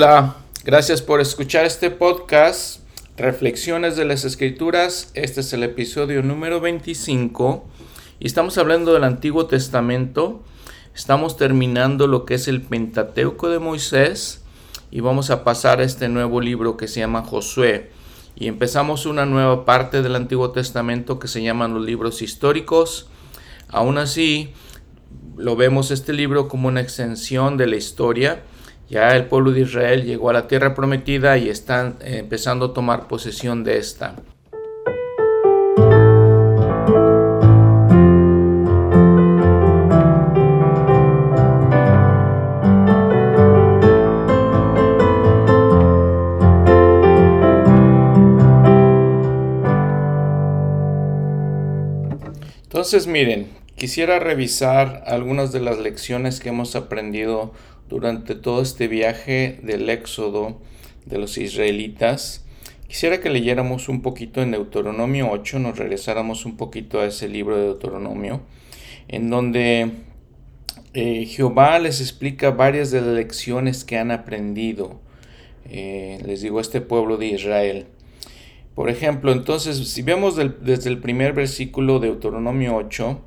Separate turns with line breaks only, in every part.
Hola, gracias por escuchar este podcast, Reflexiones de las Escrituras. Este es el episodio número 25 y estamos hablando del Antiguo Testamento. Estamos terminando lo que es el Pentateuco de Moisés y vamos a pasar a este nuevo libro que se llama Josué. Y empezamos una nueva parte del Antiguo Testamento que se llaman los libros históricos. Aún así, lo vemos este libro como una extensión de la historia ya el pueblo de Israel llegó a la tierra prometida y están eh, empezando a tomar posesión de esta. Entonces miren, quisiera revisar algunas de las lecciones que hemos aprendido durante todo este viaje del éxodo de los israelitas. Quisiera que leyéramos un poquito en Deuteronomio 8, nos regresáramos un poquito a ese libro de Deuteronomio, en donde eh, Jehová les explica varias de las lecciones que han aprendido, eh, les digo, este pueblo de Israel. Por ejemplo, entonces, si vemos desde el primer versículo de Deuteronomio 8,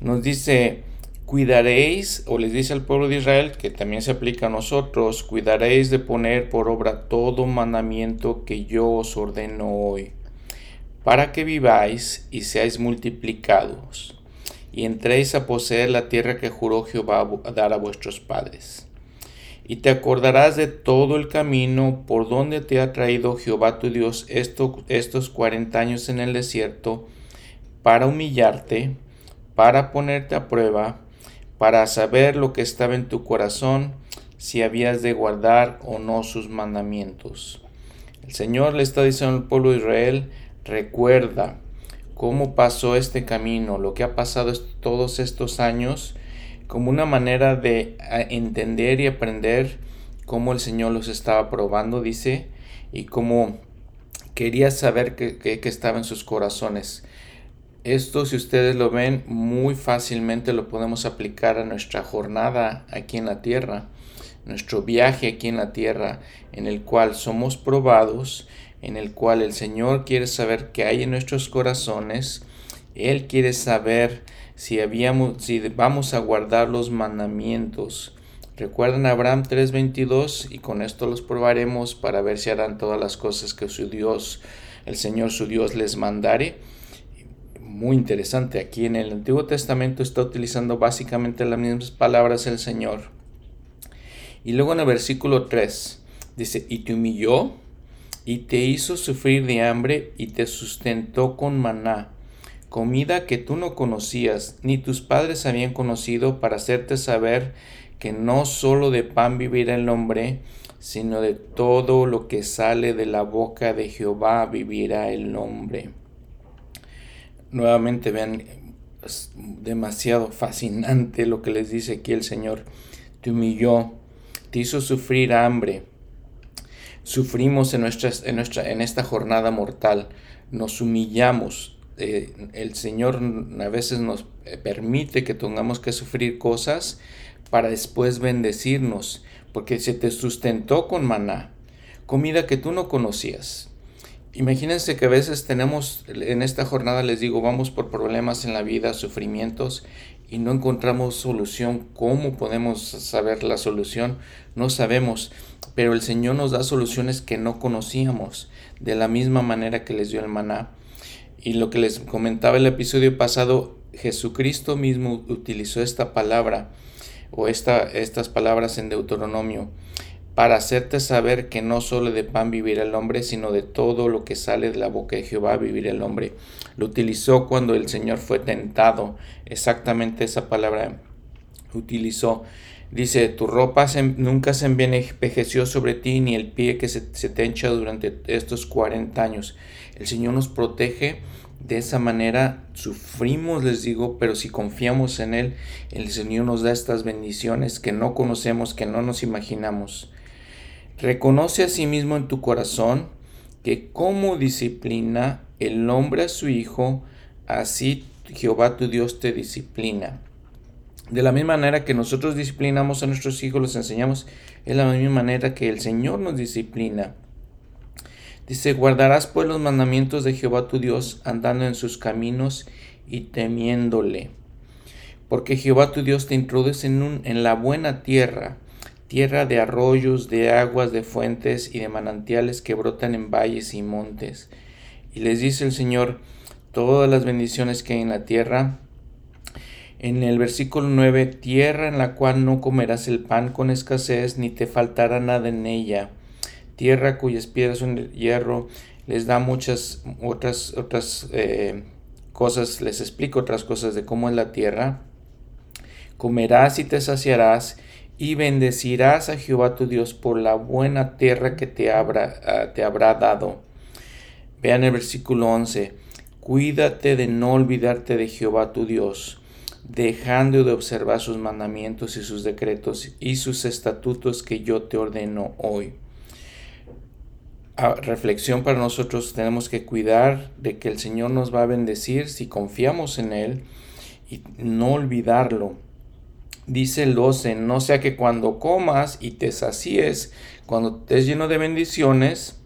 nos dice, cuidaréis, o les dice al pueblo de Israel, que también se aplica a nosotros, cuidaréis de poner por obra todo mandamiento que yo os ordeno hoy, para que viváis y seáis multiplicados, y entréis a poseer la tierra que juró Jehová dar a vuestros padres. Y te acordarás de todo el camino por donde te ha traído Jehová tu Dios estos cuarenta años en el desierto, para humillarte, para ponerte a prueba, para saber lo que estaba en tu corazón, si habías de guardar o no sus mandamientos. El Señor le está diciendo al pueblo de Israel, recuerda cómo pasó este camino, lo que ha pasado todos estos años, como una manera de entender y aprender cómo el Señor los estaba probando, dice, y cómo quería saber qué estaba en sus corazones. Esto, si ustedes lo ven, muy fácilmente lo podemos aplicar a nuestra jornada aquí en la tierra, nuestro viaje aquí en la tierra, en el cual somos probados, en el cual el Señor quiere saber qué hay en nuestros corazones, Él quiere saber si, habíamos, si vamos a guardar los mandamientos. Recuerden Abraham 3:22 y con esto los probaremos para ver si harán todas las cosas que su Dios, el Señor su Dios les mandare muy interesante. Aquí en el Antiguo Testamento está utilizando básicamente las mismas palabras el Señor. Y luego en el versículo 3 dice, y te humilló y te hizo sufrir de hambre y te sustentó con maná, comida que tú no conocías, ni tus padres habían conocido para hacerte saber que no solo de pan vivirá el hombre, sino de todo lo que sale de la boca de Jehová vivirá el hombre nuevamente vean, es demasiado fascinante lo que les dice aquí el Señor. Te humilló, te hizo sufrir hambre. Sufrimos en, en, nuestra, en esta jornada mortal, nos humillamos. Eh, el Señor a veces nos permite que tengamos que sufrir cosas para después bendecirnos, porque se te sustentó con maná, comida que tú no conocías Imagínense que a veces tenemos, en esta jornada les digo, vamos por problemas en la vida, sufrimientos, y no encontramos solución. ¿Cómo podemos saber la solución? No sabemos, pero el Señor nos da soluciones que no conocíamos, de la misma manera que les dio el maná. Y lo que les comentaba el episodio pasado, Jesucristo mismo utilizó esta palabra o esta, estas palabras en Deuteronomio para hacerte saber que no solo de pan vivirá el hombre, sino de todo lo que sale de la boca de Jehová vivirá el hombre. Lo utilizó cuando el Señor fue tentado, exactamente esa palabra utilizó. Dice, tu ropa nunca se envejeció sobre ti, ni el pie que se, se te hincha durante estos 40 años. El Señor nos protege de esa manera sufrimos, les digo, pero si confiamos en Él, el Señor nos da estas bendiciones que no conocemos, que no nos imaginamos. Reconoce a sí mismo en tu corazón que como disciplina el hombre a su hijo, así Jehová tu Dios te disciplina. De la misma manera que nosotros disciplinamos a nuestros hijos, los enseñamos, es la misma manera que el Señor nos disciplina. Dice, guardarás pues los mandamientos de Jehová tu Dios, andando en sus caminos y temiéndole. Porque Jehová tu Dios te introduce en, un, en la buena tierra, tierra de arroyos, de aguas, de fuentes y de manantiales que brotan en valles y montes. Y les dice el Señor, todas las bendiciones que hay en la tierra, en el versículo 9, tierra en la cual no comerás el pan con escasez, ni te faltará nada en ella. Tierra cuyas piedras son de hierro, les da muchas otras, otras eh, cosas, les explico otras cosas de cómo es la tierra. Comerás y te saciarás, y bendecirás a Jehová tu Dios por la buena tierra que te habrá, ah, te habrá dado. Vean el versículo 11. Cuídate de no olvidarte de Jehová tu Dios dejando de observar sus mandamientos y sus decretos y sus estatutos que yo te ordeno hoy. A reflexión para nosotros tenemos que cuidar de que el Señor nos va a bendecir si confiamos en Él y no olvidarlo. Dice el 12, no sea que cuando comas y te sacies, cuando estés lleno de bendiciones,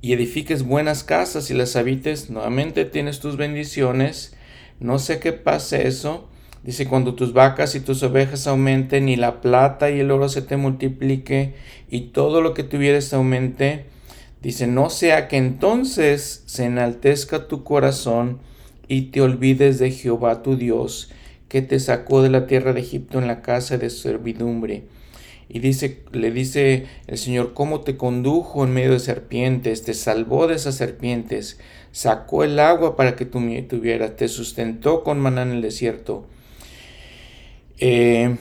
y edifiques buenas casas y las habites, nuevamente tienes tus bendiciones, no sé qué pase eso. Dice, cuando tus vacas y tus ovejas aumenten y la plata y el oro se te multiplique y todo lo que tuvieres aumente. Dice, no sea que entonces se enaltezca tu corazón y te olvides de Jehová tu Dios, que te sacó de la tierra de Egipto en la casa de servidumbre. Y dice, le dice el Señor, cómo te condujo en medio de serpientes, te salvó de esas serpientes, sacó el agua para que tú tuvieras, te sustentó con maná en el desierto. Eh,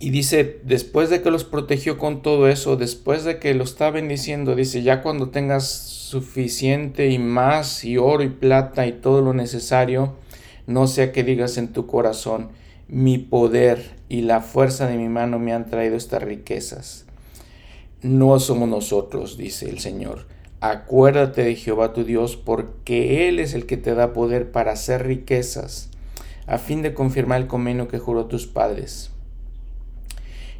y dice, después de que los protegió con todo eso, después de que lo está bendiciendo, dice, ya cuando tengas suficiente y más, y oro y plata y todo lo necesario, no sea que digas en tu corazón, mi poder y la fuerza de mi mano me han traído estas riquezas. No somos nosotros, dice el Señor Acuérdate de Jehová tu Dios, porque Él es el que te da poder para hacer riquezas, a fin de confirmar el convenio que juró tus padres.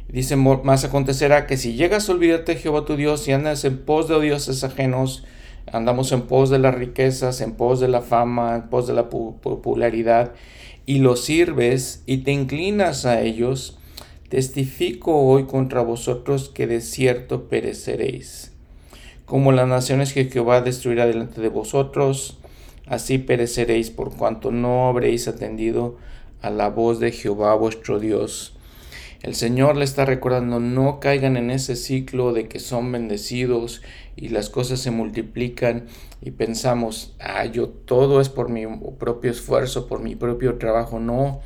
Dice, más acontecerá que si llegas a olvidarte de Jehová tu Dios y andas en pos de dioses ajenos, andamos en pos de las riquezas, en pos de la fama, en pos de la popularidad, y los sirves y te inclinas a ellos, testifico hoy contra vosotros que de cierto pereceréis como las naciones que Jehová destruirá delante de vosotros, así pereceréis por cuanto no habréis atendido a la voz de Jehová vuestro Dios. El Señor le está recordando, no caigan en ese ciclo de que son bendecidos y las cosas se multiplican y pensamos, ah, yo todo es por mi propio esfuerzo, por mi propio trabajo. No,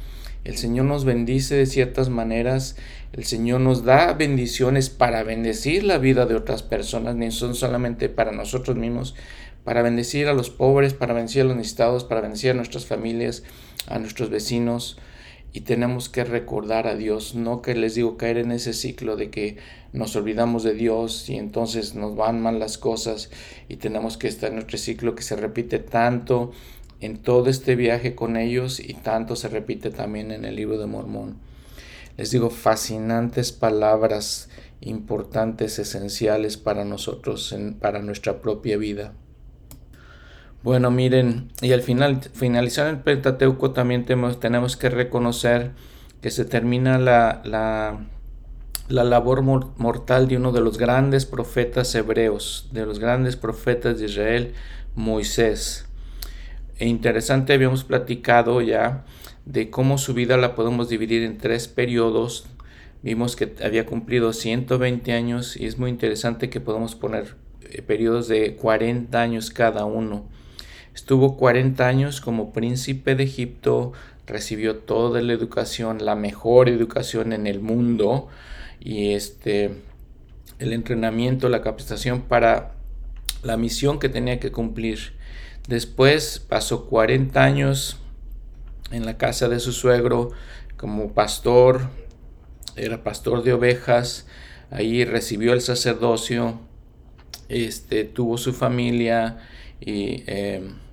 el Señor nos bendice de ciertas maneras, el Señor nos da bendiciones para bendecir la vida de otras personas, ni son solamente para nosotros mismos, para bendecir a los pobres, para bendecir a los necesitados, para bendecir a nuestras familias, a nuestros vecinos. Y tenemos que recordar a Dios, no que les digo caer en ese ciclo de que nos olvidamos de Dios y entonces nos van mal las cosas y tenemos que estar en nuestro ciclo que se repite tanto en todo este viaje con ellos y tanto se repite también en el libro de Mormón. Les digo, fascinantes palabras importantes, esenciales para nosotros, para nuestra propia vida. Bueno, miren, y al final, finalizar el Pentateuco también tenemos, tenemos que reconocer que se termina la, la, la labor mortal de uno de los grandes profetas hebreos, de los grandes profetas de Israel, Moisés. E interesante, habíamos platicado ya de cómo su vida la podemos dividir en tres periodos. Vimos que había cumplido 120 años y es muy interesante que podamos poner eh, periodos de 40 años cada uno. Estuvo 40 años como príncipe de Egipto, recibió toda la educación, la mejor educación en el mundo y este el entrenamiento, la capacitación para la misión que tenía que cumplir. Después pasó 40 años en la casa de su suegro como pastor, era pastor de ovejas, ahí recibió el sacerdocio, este, tuvo su familia y em,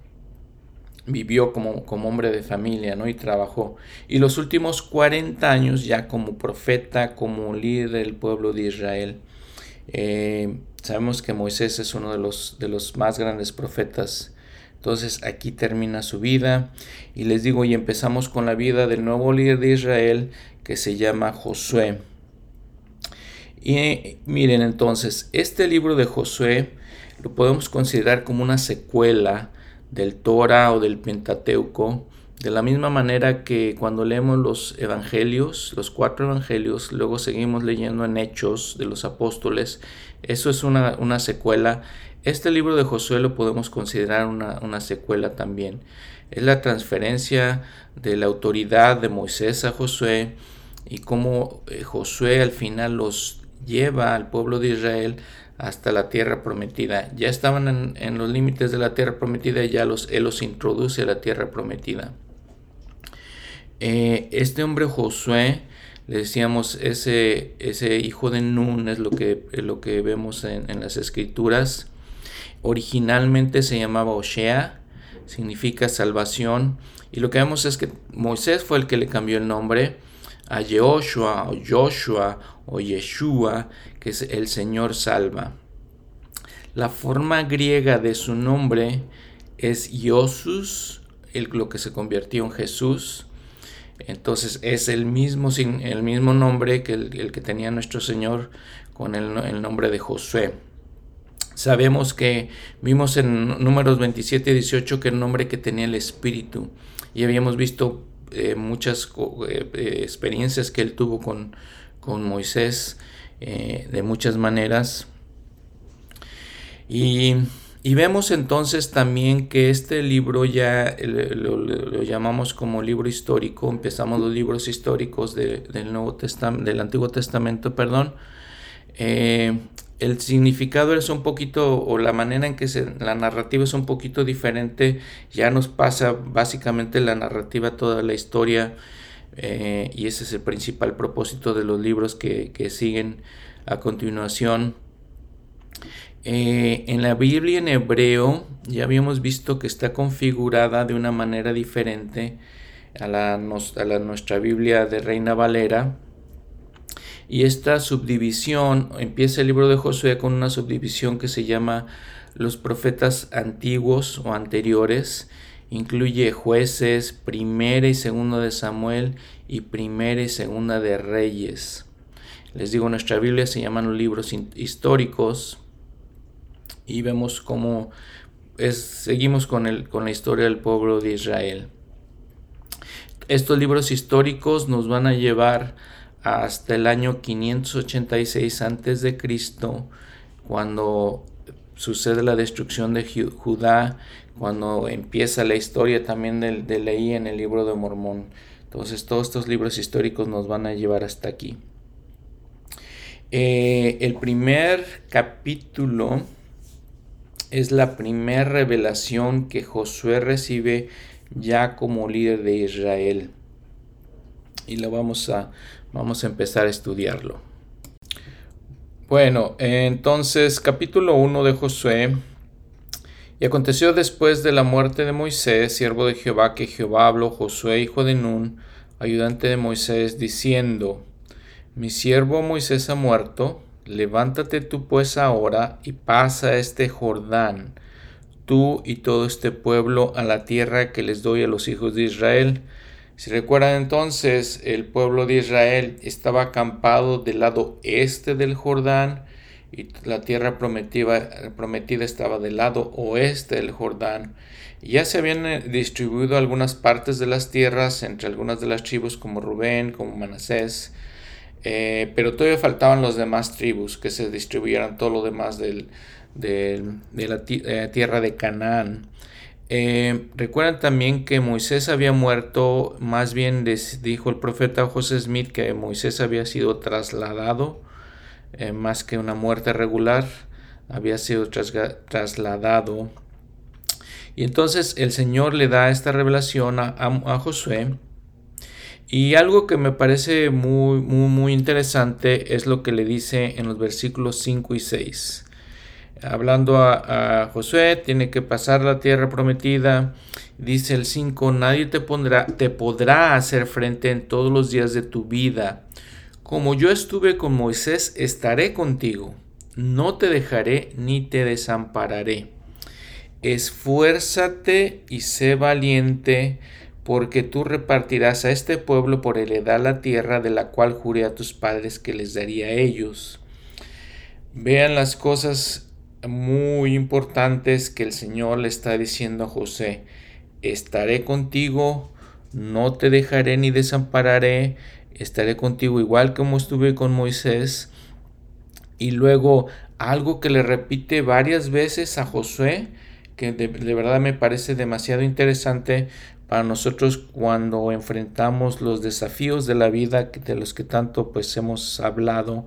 vivió como, como, hombre de familia, ¿no? Y trabajó. Y los últimos 40 años ya como profeta, como líder del pueblo de Israel. Eh, sabemos que Moisés es uno de los, de los más grandes profetas. Entonces aquí termina su vida. Y les digo, y empezamos con la vida del nuevo líder de Israel que se llama Josué. Y miren entonces, este libro de Josué lo podemos considerar como una secuela del Torah o del Pentateuco, de la misma manera que cuando leemos los evangelios, los cuatro evangelios, luego seguimos leyendo en Hechos de los apóstoles, eso es una, una secuela. Este libro de Josué lo podemos considerar una, una secuela también. Es la transferencia de la autoridad de Moisés a Josué y cómo eh, Josué al final los lleva al pueblo de Israel hasta la tierra prometida. Ya estaban en, los límites de la tierra prometida y ya los, Él los introduce a la tierra prometida. Eh, este hombre Josué, le decíamos, ese, ese hijo de Nun es lo que, lo que vemos en, en las escrituras. Originalmente se llamaba Oshea, significa salvación. Y lo que vemos es que Moisés fue el que le cambió el nombre a Yehoshua o Joshua o Yeshua, que es el Señor salva. La forma griega de su nombre es Iosus, el, lo que se convirtió en Jesús. Entonces es el mismo, el mismo nombre que el, que tenía nuestro Señor con el, el, nombre de Josué. Sabemos que vimos en números 27 y 18 que el nombre que tenía el Espíritu. Y habíamos visto eh, muchas eh, eh, experiencias que él tuvo con, con Moisés de muchas maneras. Y, y, vemos entonces también que este libro ya lo, llamamos como libro histórico, empezamos los libros históricos del, Nuevo Testamento, del Antiguo Testamento, perdón el significado es un poquito, o la manera en que se, la narrativa es un poquito diferente, ya nos pasa básicamente la narrativa, toda la historia, eh, y ese es el principal propósito de los libros que, siguen a continuación. Eh, en la Biblia en hebreo ya habíamos visto que está configurada de una manera diferente a a la nuestra Biblia de Reina Valera y esta subdivisión, empieza el libro de Josué con una subdivisión que se llama los profetas antiguos o anteriores. Incluye jueces, primera y segunda de Samuel y primera y segunda de Reyes. Les digo, nuestra Biblia se llaman libros históricos y vemos cómo seguimos con, el, con la historia del pueblo de Israel. Estos libros históricos nos van a llevar hasta el año 586 a.C., cuando sucede la destrucción de Judá, cuando empieza la historia también de, de Leí en el libro de Mormón. Entonces todos estos libros históricos nos van a llevar hasta aquí. Eh, el primer capítulo es la primera revelación que Josué recibe ya como líder de Israel. Y lo vamos a Vamos a empezar a estudiarlo. Bueno, entonces capítulo 1 de Josué. Y aconteció después de la muerte de Moisés, siervo de Jehová, que Jehová habló Josué, hijo de Nun, ayudante de Moisés, diciendo, Mi siervo Moisés ha muerto, levántate tú pues ahora y pasa este Jordán, tú y todo este pueblo, a la tierra que les doy a los hijos de Israel, si recuerdan entonces, el pueblo de Israel estaba acampado del lado este del Jordán y la tierra prometida, estaba del lado oeste del Jordán. Ya se habían eh, distribuido algunas partes de las tierras entre algunas de las tribus como Rubén, como Manasés, eh, pero todavía faltaban los demás tribus que se distribuyeran todo lo demás de la eh, tierra de Canaán. Eh, recuerdan también que Moisés había muerto, más bien dijo el profeta José Smith que Moisés había sido trasladado, eh, más que una muerte regular, había sido trasladado. Y entonces el Señor le da esta revelación a, a, Josué. Y algo que me parece muy, muy, muy interesante es lo que le dice en los versículos 5 y 6. Hablando a, Josué, tiene que pasar la tierra prometida. Dice el 5, nadie te, pondrá, te podrá hacer frente en todos los días de tu vida. Como yo estuve con Moisés, estaré contigo. No te dejaré ni te desampararé. Esfuérzate y sé valiente, porque tú repartirás a este pueblo por heredad la tierra de la cual juré a tus padres que les daría a ellos. Vean las cosas muy importantes que el Señor le está diciendo a José. Estaré contigo, no te dejaré ni desampararé, estaré contigo igual como estuve con Moisés. Y luego algo que le repite varias veces a Josué, que de, verdad me parece demasiado interesante para nosotros cuando enfrentamos los desafíos de la vida de los que tanto pues hemos hablado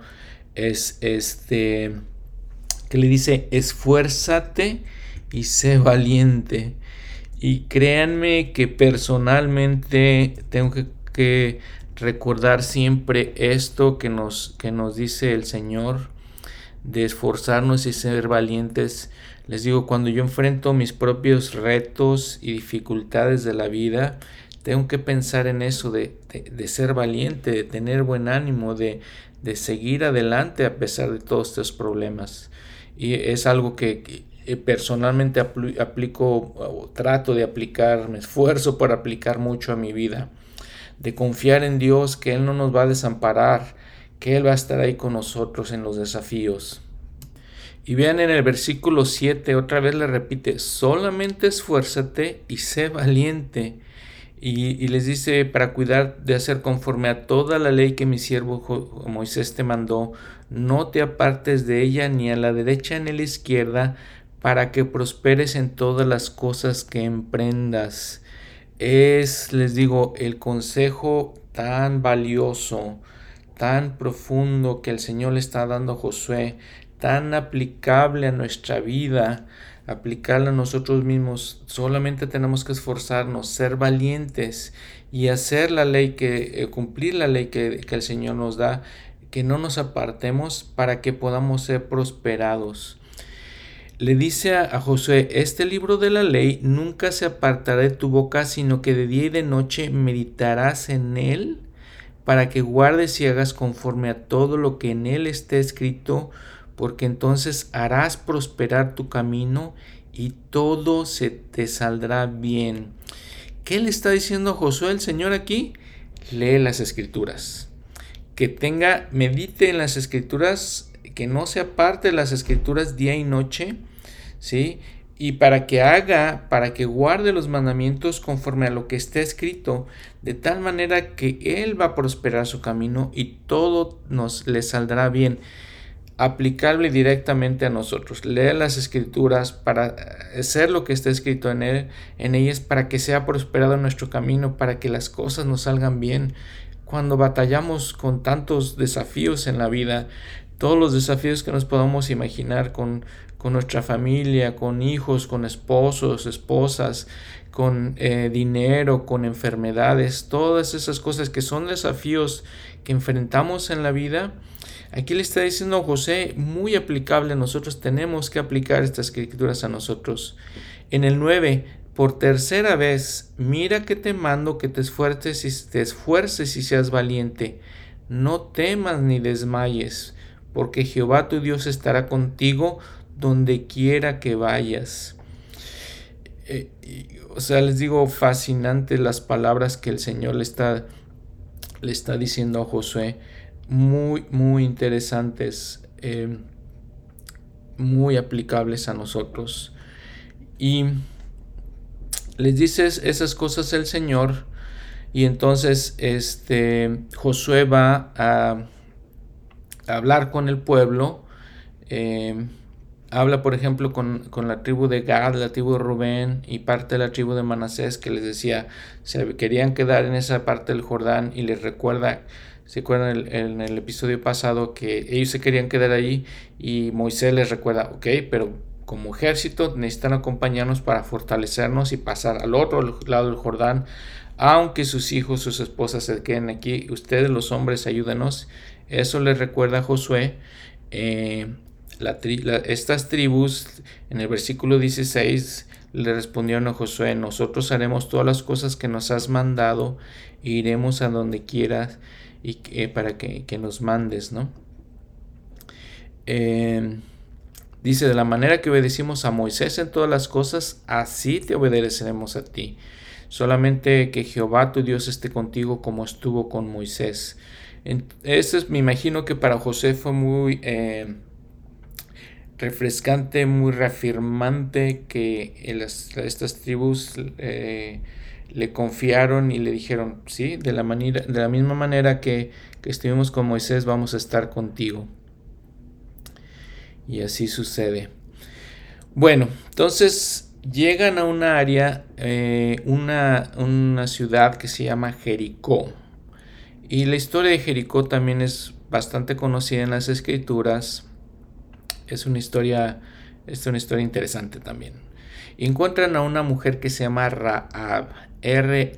es este que le dice esfuérzate y sé valiente y créanme que personalmente tengo que, recordar siempre esto que nos, que nos dice el Señor de esforzarnos y ser valientes. Les digo, cuando yo enfrento mis propios retos y dificultades de la vida, tengo que pensar en eso de, ser valiente, de tener buen ánimo, de, de, seguir adelante a pesar de todos estos problemas. Y es algo que, personalmente aplico o trato de aplicar, me esfuerzo por aplicar mucho a mi vida, de confiar en Dios que Él no nos va a desamparar, que Él va a estar ahí con nosotros en los desafíos. Y vean en el versículo 7, otra vez le repite, solamente esfuérzate y sé valiente. Y, les dice, para cuidar de hacer conforme a toda la ley que mi siervo Moisés te mandó, no te apartes de ella ni a la derecha ni a la izquierda, para que prosperes en todas las cosas que emprendas. Es, les digo, el consejo tan valioso tan profundo que el Señor le está dando a Josué, tan aplicable a nuestra vida, aplicarlo a nosotros mismos. Solamente tenemos que esforzarnos, ser valientes y hacer la ley que, eh, cumplir la ley que, que el Señor nos da, que no nos apartemos para que podamos ser prosperados. Le dice a, Josué, este libro de la ley nunca se apartará de tu boca, sino que de día y de noche meditarás en él para que guardes y hagas conforme a todo lo que en él esté escrito, porque entonces harás prosperar tu camino y todo se te saldrá bien. ¿Qué le está diciendo Josué el Señor aquí? Lee las escrituras. Que tenga, medite en las escrituras, que no se aparte de las escrituras día y noche, ¿sí? y para que haga, para que guarde los mandamientos conforme a lo que está escrito, de tal manera que Él va a prosperar su camino y todo nos le saldrá bien, aplicable directamente a nosotros. Leer las escrituras para hacer lo que está escrito en él, en ellas, para que sea prosperado nuestro camino, para que las cosas nos salgan bien. Cuando batallamos con tantos desafíos en la vida, todos los desafíos que nos podamos imaginar con, con nuestra familia, con hijos, con esposos, esposas, con eh, dinero, con enfermedades, todas esas cosas que son desafíos que enfrentamos en la vida. Aquí le está diciendo José, muy aplicable, nosotros tenemos que aplicar estas escrituras a nosotros. En el 9, por tercera vez, mira que te mando que te esfuerces y te esfuerces y seas valiente. No temas ni desmayes porque Jehová tu Dios estará contigo donde quiera que vayas. Eh, o sea, les digo, fascinantes las palabras que el Señor le está, le está diciendo a Josué. Muy, muy interesantes, eh, muy aplicables a nosotros. Y les dices esas cosas el Señor. Y entonces este Josué va a hablar con el pueblo. Eh, habla, por ejemplo, con, la tribu de Gad, la tribu de Rubén y parte de la tribu de Manasés, que les decía, se querían quedar en esa parte del Jordán y les recuerda, se acuerdan en el, episodio pasado que ellos se querían quedar ahí y Moisés les recuerda, ok, pero como ejército necesitan acompañarnos para fortalecernos y pasar al otro lado del Jordán, aunque sus hijos, sus esposas se queden aquí, ustedes los hombres ayúdenos eso le recuerda a Josué. Eh, estas tribus, en el versículo 16, le respondieron a Josué, nosotros haremos todas las cosas que nos has mandado e iremos a donde quieras y eh, para que, nos mandes, ¿no? Em, dice, de la manera que obedecimos a Moisés en todas las cosas, así te obedeceremos a ti. Solamente que Jehová tu Dios esté contigo como estuvo con Moisés. Eso es, me imagino que para José fue muy eh, refrescante, muy reafirmante que estas tribus eh, le confiaron y le dijeron, sí, de la, manera, de la misma manera que, que estuvimos con Moisés, vamos a estar contigo. Y así sucede. Bueno, entonces llegan a una área, eh, una, una ciudad que se llama Jericó. Y la historia de Jericó también es bastante conocida en las escrituras. Es una historia, es una historia interesante también. Encuentran a una mujer que se llama Raab, R-A-H-A-B,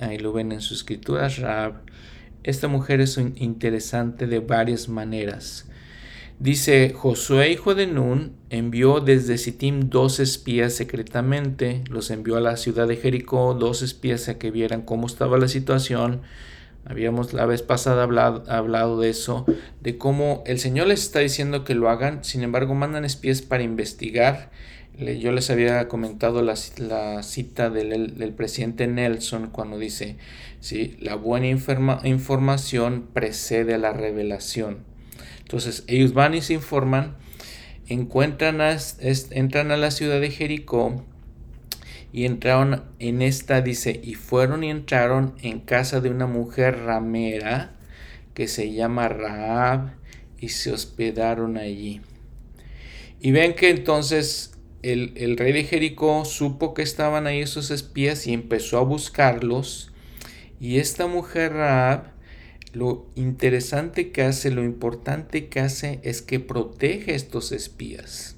ahí lo ven en sus escrituras, Raab. Esta mujer es interesante de varias maneras. Dice, Josué, hijo de Nun, envió desde Sittim dos espías secretamente, los envió a la ciudad de Jericó, dos espías a que vieran cómo estaba la situación. Habíamos la vez pasada hablado, hablado de eso, de cómo el Señor les está diciendo que lo hagan, sin embargo mandan espías para investigar. Yo les había comentado la, cita del, del, presidente Nelson cuando dice, ¿sí? la buena información precede a la revelación. Entonces ellos van y se informan, encuentran entran a la ciudad de Jericó y entraron en esta, dice, y fueron y entraron en casa de una mujer ramera que se llama Raab y se hospedaron allí. Y ven que entonces el, el, rey de Jericó supo que estaban ahí esos espías y empezó a buscarlos. Y esta mujer Raab lo interesante que hace, lo importante que hace es que protege a estos espías.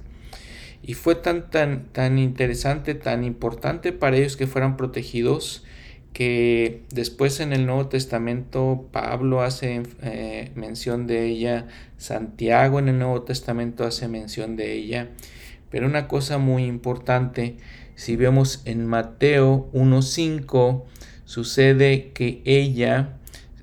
Y fue tan, tan, tan interesante, tan importante para ellos que fueran protegidos, que después en el Nuevo Testamento Pablo hace eh, mención de ella, Santiago en el Nuevo Testamento hace mención de ella. Pero una cosa muy importante, si vemos en Mateo 1.5, sucede que ella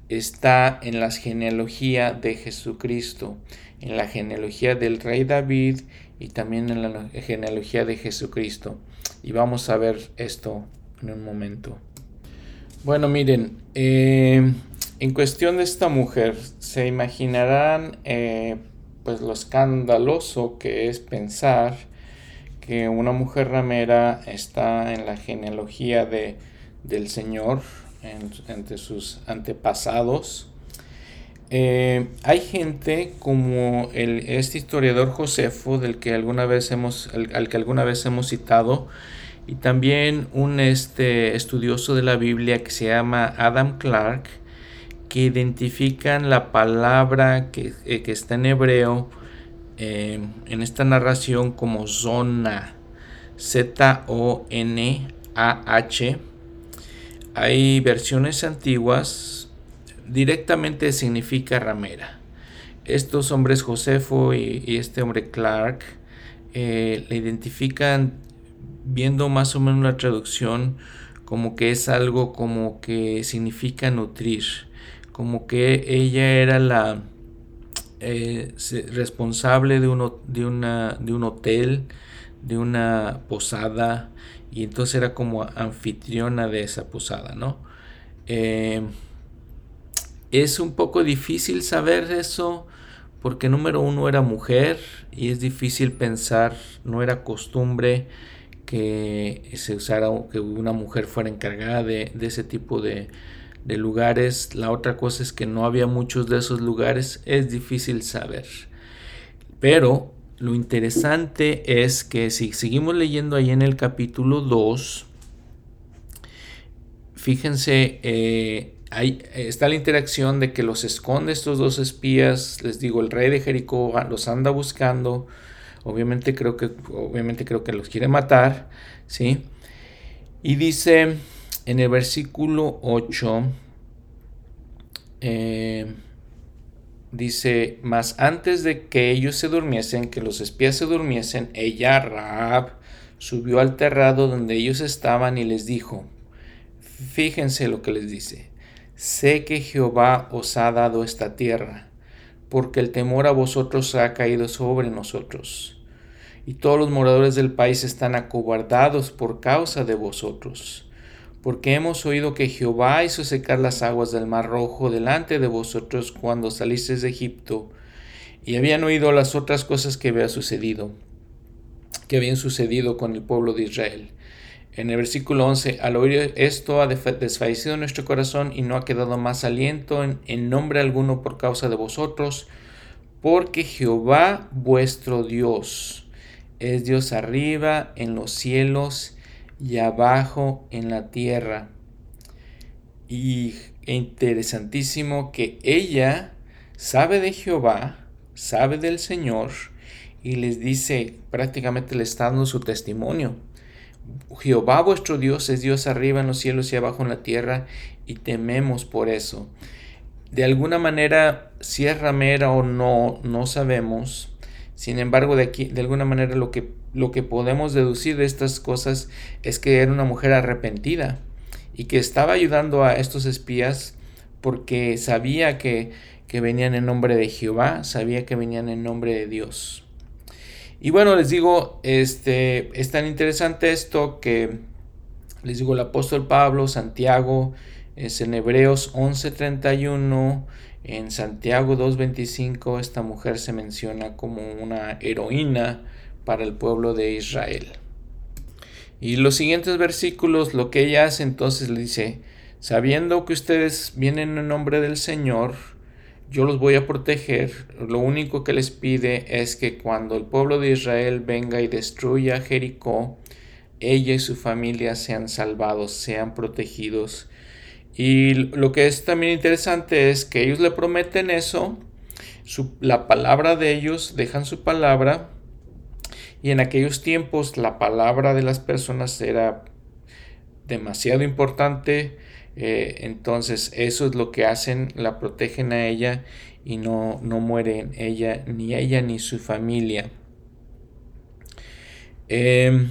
está en la genealogía de Jesucristo, en la genealogía del rey David y también en la genealogía de Jesucristo. Y vamos a ver esto en un momento. Bueno, miren, eh, en cuestión de esta mujer, se imaginarán eh, pues lo escandaloso que es pensar que una mujer ramera está en la genealogía de, del Señor, entre sus antepasados. Eh, hay gente como el, este historiador Josefo, del que alguna vez hemos, al, que alguna vez hemos citado, y también un este, estudioso de la Biblia que se llama Adam Clark, que identifican la palabra que, eh, está en hebreo eh, en esta narración como zona, Z-O-N-A-H hay versiones antiguas, directamente significa ramera. Estos hombres, Josefo y, este hombre Clark, eh, le identifican viendo más o menos la traducción como que es algo como que significa nutrir, como que ella era la eh, responsable de, uno, de, una, de un hotel, de una posada, y entonces era como anfitriona de esa posada, ¿no? Eh, es un poco difícil saber eso porque número uno era mujer y es difícil pensar, no era costumbre que se usara, que una mujer fuera encargada de, ese tipo de lugares. La otra cosa es que no había muchos de esos lugares, es difícil saber. Pero lo interesante es que si seguimos leyendo ahí en el capítulo 2, fíjense, eh, ahí está la interacción de que los esconde estos dos espías, les digo, el rey de Jericó los anda buscando, obviamente creo que, obviamente creo que los quiere matar, ¿sí? Y dice en el versículo 8, eh, dice, más antes de que ellos se durmiesen, que los espías se durmiesen, ella, Raab, subió al terrado donde ellos estaban y les dijo, fíjense lo que les dice, sé que Jehová os ha dado esta tierra, porque el temor a vosotros ha caído sobre nosotros, y todos los moradores del país están acobardados por causa de vosotros porque hemos oído que Jehová hizo secar las aguas del mar rojo delante de vosotros cuando salisteis de Egipto, y habían oído las otras cosas que había sucedido, que habían sucedido con el pueblo de Israel. En el versículo 11, al oír esto ha desfallecido nuestro corazón y no ha quedado más aliento en, en nombre alguno por causa de vosotros, porque Jehová vuestro Dios es Dios arriba en los cielos y abajo en la tierra. Y interesantísimo que ella sabe de Jehová, sabe del Señor y les dice, prácticamente le está dando su testimonio. Jehová vuestro Dios es Dios arriba en los cielos y abajo en la tierra y tememos por eso. De alguna manera, si es ramera o no, no sabemos. Sin embargo, de aquí, de alguna manera lo que lo que podemos deducir de estas cosas es que era una mujer arrepentida y que estaba ayudando a estos espías porque sabía que, que venían en nombre de Jehová, sabía que venían en nombre de Dios. Y bueno, les digo, este, es tan interesante esto que les digo el apóstol Pablo, Santiago, es en Hebreos 11:31, en Santiago 2:25, esta mujer se menciona como una heroína para el pueblo de Israel. Y los siguientes versículos, lo que ella hace entonces le dice, sabiendo que ustedes vienen en nombre del Señor, yo los voy a proteger. Lo único que les pide es que cuando el pueblo de Israel venga y destruya Jericó, ella y su familia sean salvados, sean protegidos. Y lo que es también interesante es que ellos le prometen eso, la palabra de ellos, dejan su palabra, y en aquellos tiempos la palabra de las personas era demasiado importante. Eh, entonces eso es lo que hacen, la protegen a ella y no, no mueren ella, ni ella ni su familia. Em,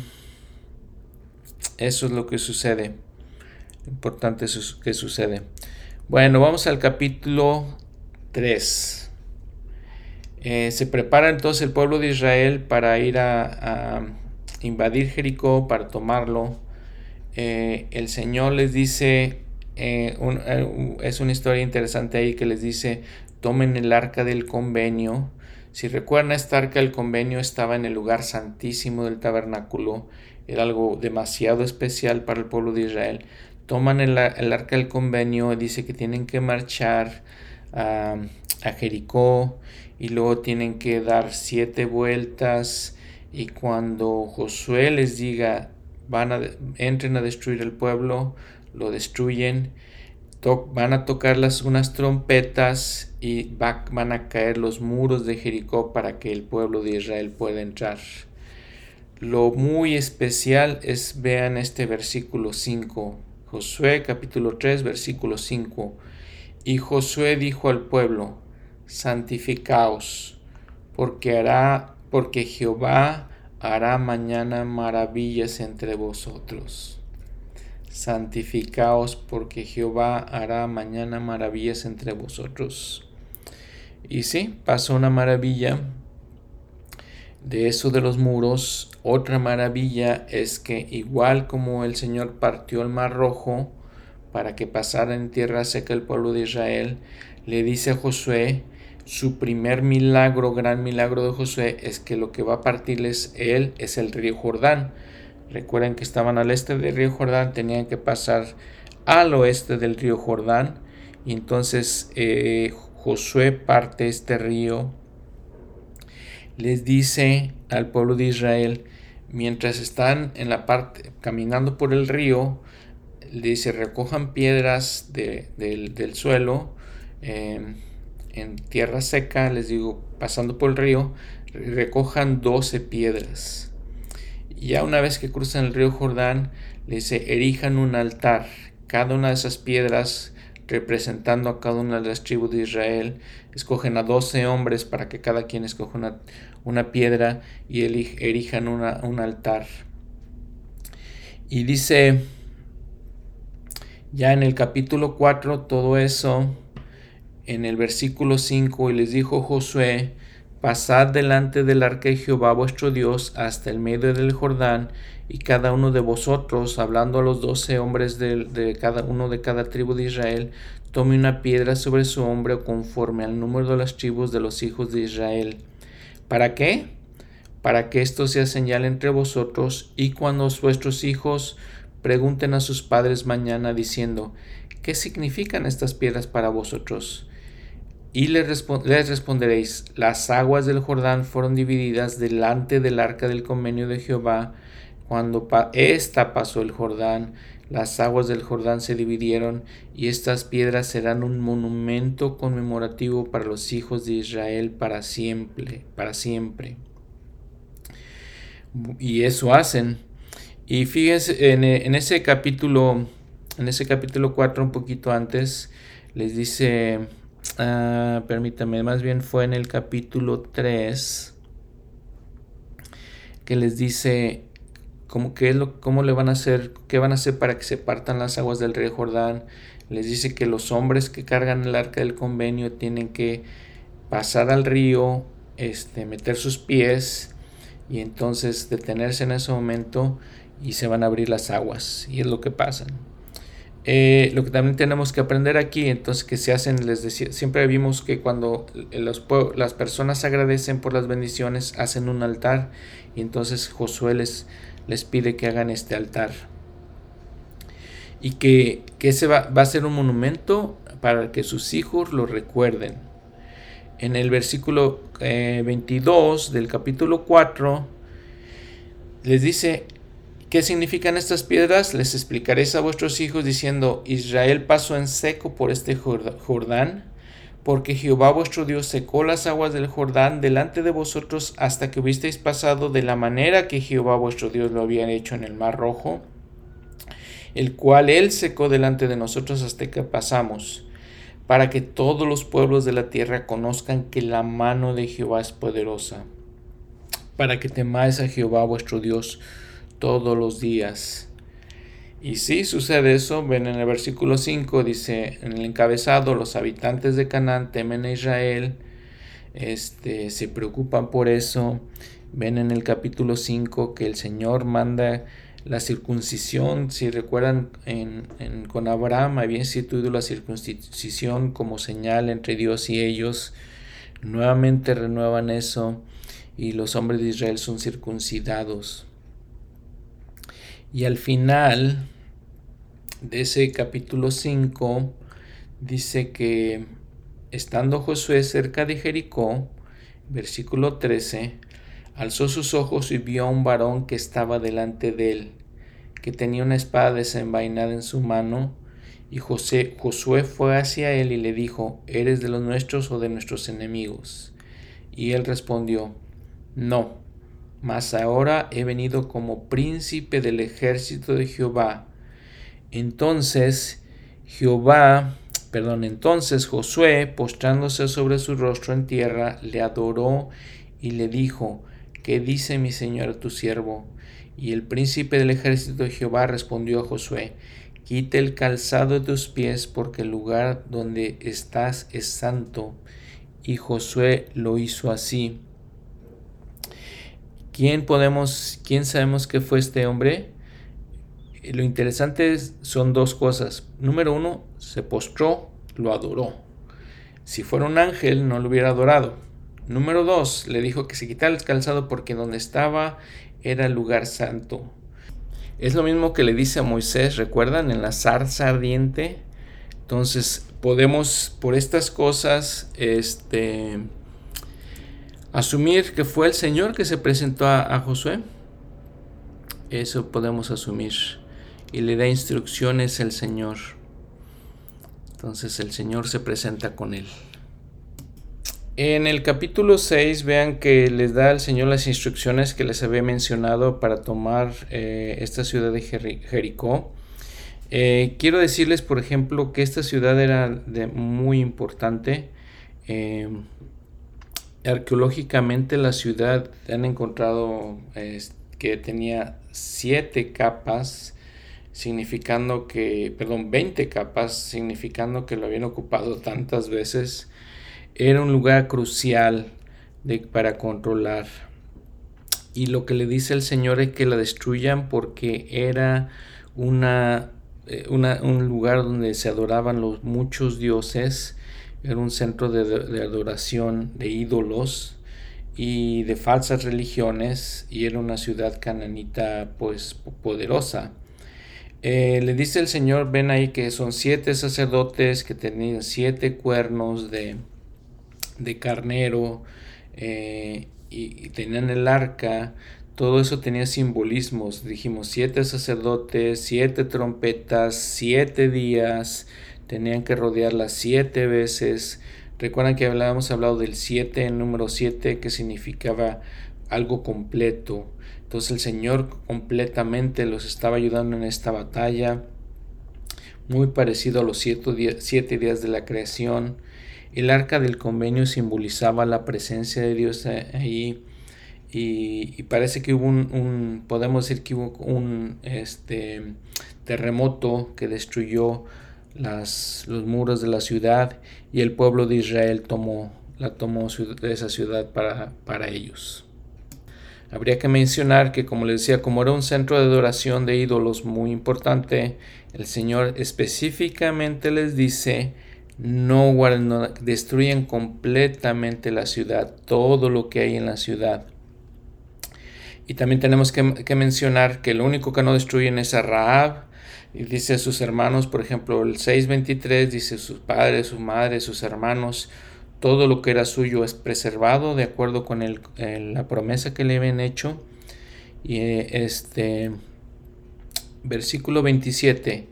eso es lo que sucede. Importante que sucede. Bueno, vamos al capítulo 3. Eh, se prepara entonces el pueblo de Israel para ir a, invadir Jericó, para tomarlo. Eh, el Señor les dice, eh, es una historia interesante ahí que les dice, tomen el arca del convenio. Si recuerdan, esta arca del convenio estaba en el lugar santísimo del tabernáculo. Era algo demasiado especial para el pueblo de Israel. Toman el, arca del convenio, dice que tienen que marchar a, a Jericó y luego tienen que dar siete vueltas y cuando Josué les diga van a entren a destruir el pueblo lo destruyen van a tocar las unas trompetas y van a caer los muros de Jericó para que el pueblo de Israel pueda entrar. Lo muy especial es vean este versículo 5 Josué capítulo 3 versículo 5 y Josué dijo al pueblo santificaos, porque hará, porque Jehová hará mañana maravillas entre vosotros. Santificaos, porque Jehová hará mañana maravillas entre vosotros. Y sí, pasó una maravilla de eso de los muros. Otra maravilla es que igual como el Señor partió el mar rojo para que pasara en tierra seca el pueblo de Israel, le dice a Josué, su primer milagro, gran milagro de Josué, es que lo que va a partirles él es el río Jordán. Recuerden que estaban al este del río Jordán, tenían que pasar al oeste del río Jordán. Y entonces eh, Josué parte este río. Les dice al pueblo de Israel, mientras están en la parte, caminando por el río, le dice, recojan piedras del, suelo. Eh, en tierra seca, les digo, pasando por el río, recojan 12 piedras. Ya una vez que cruzan el río Jordán, les dice, erijan un altar. Cada una de esas piedras representando a cada una de las tribus de Israel. Escogen a 12 hombres para que cada quien escoja una, una piedra y erijan un altar. Y dice ya en el capítulo 4 todo eso, en el versículo 5, y les dijo Josué, pasad delante del arca de Jehová vuestro Dios hasta el medio del Jordán, y cada uno de vosotros, hablando a los doce hombres de, cada uno de cada tribu de Israel, tome una piedra sobre su hombro conforme al número de las tribus de los hijos de Israel. ¿Para qué? Para que esto sea señal entre vosotros, y cuando vuestros hijos pregunten a sus padres mañana diciendo, ¿qué significan estas piedras para vosotros? Y les, les, responderéis, las aguas del Jordán fueron divididas delante del arca del convenio de Jehová, cuando ésta pasó el Jordán, las aguas del Jordán se dividieron y estas piedras serán un monumento conmemorativo para los hijos de Israel para siempre, para siempre. Y eso hacen. Y fíjense, en, en ese capítulo, en ese capítulo 4, un poquito antes, les dice, uh, permítame, más bien fue en el capítulo 3, que les dice, cómo, qué es lo, cómo le van a hacer, qué van a hacer para que se partan las aguas del río Jordán. Les dice que los hombres que cargan el arca del convenio tienen que pasar al río, este, meter sus pies y entonces detenerse en ese momento y se van a abrir las aguas y es lo que pasa. Eh, lo que también tenemos que aprender aquí, entonces que se hacen, les decía, siempre vimos que cuando las personas agradecen por las bendiciones, hacen un altar y entonces Josué les, pide que hagan este altar. Y que, que ese va, a ser un monumento para que sus hijos lo recuerden. En el versículo 22 eh, del capítulo 4 les dice, ¿qué significan estas piedras? Les explicaréis a vuestros hijos diciendo, Israel pasó en seco por este Jordán porque Jehová vuestro Dios secó las aguas del Jordán delante de vosotros hasta que hubisteis pasado de la manera que Jehová vuestro Dios lo había hecho en el mar rojo, el cual él secó delante de nosotros hasta que pasamos, para que todos los pueblos de la tierra conozcan que la mano de Jehová es poderosa, para que temáis a Jehová vuestro Dios todos los días y si sucede eso, ven en el versículo 5, dice en el encabezado, los habitantes de Canaán temen a Israel, este, se preocupan por eso. Ven en el capítulo 5 que el Señor manda la circuncisión, si recuerdan, en, con Abraham había instituido la circuncisión como señal entre Dios y ellos. Nuevamente renuevan eso y los hombres de Israel son circuncidados. Y al final de ese capítulo 5 dice que estando Josué cerca de Jericó, versículo 13, alzó sus ojos y vio a un varón que estaba delante de él, que tenía una espada desenvainada en su mano, y José, Josué fue hacia él y le dijo, ¿eres de los nuestros o de nuestros enemigos? Y él respondió, no, mas ahora he venido como príncipe del ejército de Jehová. Entonces Jehová, perdón, entonces Josué, postrándose sobre su rostro en tierra, le adoró y le dijo, ¿qué dice mi señor tu siervo? Y el príncipe del ejército de Jehová respondió a Josué, quite el calzado de tus pies, porque el lugar donde estás es santo. Y Josué lo hizo así. ¿Quién podemos, quién sabemos que fue este hombre? Eh, lo interesante son dos cosas. Número uno, se postró, lo adoró. Si fuera un ángel, no lo hubiera adorado. Número dos, le dijo que se quitara el calzado porque donde estaba era el lugar santo. Es lo mismo que le dice a Moisés, ¿recuerdan? En la zarza ardiente. Entonces, podemos, por estas cosas, este, asumir que fue el Señor que se presentó a, Josué. Eso podemos asumir. Y le da instrucciones el Señor. Entonces el Señor se presenta con él. En el capítulo 6 vean que les da el Señor las instrucciones que les había mencionado para tomar eh, esta ciudad de Jericó. Eh, quiero decirles, por ejemplo, que esta ciudad era de muy importante. Em, arqueológicamente la ciudad han encontrado que tenía siete capas, significando que, perdón, 20 capas, significando que lo habían ocupado tantas veces. Era un lugar crucial para controlar. Y lo que le dice el Señor es que la destruyan porque era una eh, un lugar donde se adoraban los muchos dioses, era un centro de, adoración de ídolos y de falsas religiones y era una ciudad cananita pues poderosa. Eh, le dice el Señor, ven ahí que son siete sacerdotes que tenían siete cuernos de, de carnero eh, y, tenían el arca todo eso tenía simbolismos. Dijimos siete sacerdotes, siete trompetas, siete días. Tenían que rodearlas siete veces. Recuerdan que habíamos hablado del siete, el número siete, que significaba algo completo. Entonces el Señor completamente los estaba ayudando en esta batalla. Muy parecido a los siete, días de la creación. El arca del convenio simbolizaba la presencia de Dios ahí y, parece que hubo un, podemos decir que hubo un este, terremoto que destruyó las, los muros de la ciudad y el pueblo de Israel tomó, la tomó de esa ciudad para, para ellos. Habría que mencionar que, como les decía, como era un centro de adoración de ídolos muy importante, el Señor específicamente les dice, no, destruyen completamente la ciudad, todo lo que hay en la ciudad. Y también tenemos que, mencionar que lo único que no destruyen es a Raab. Y dice sus hermanos, por ejemplo, el 6.23 dice sus padres, su madre, sus hermanos, todo lo que era suyo es preservado de acuerdo con el, la promesa que le habían hecho. Y este versículo 27,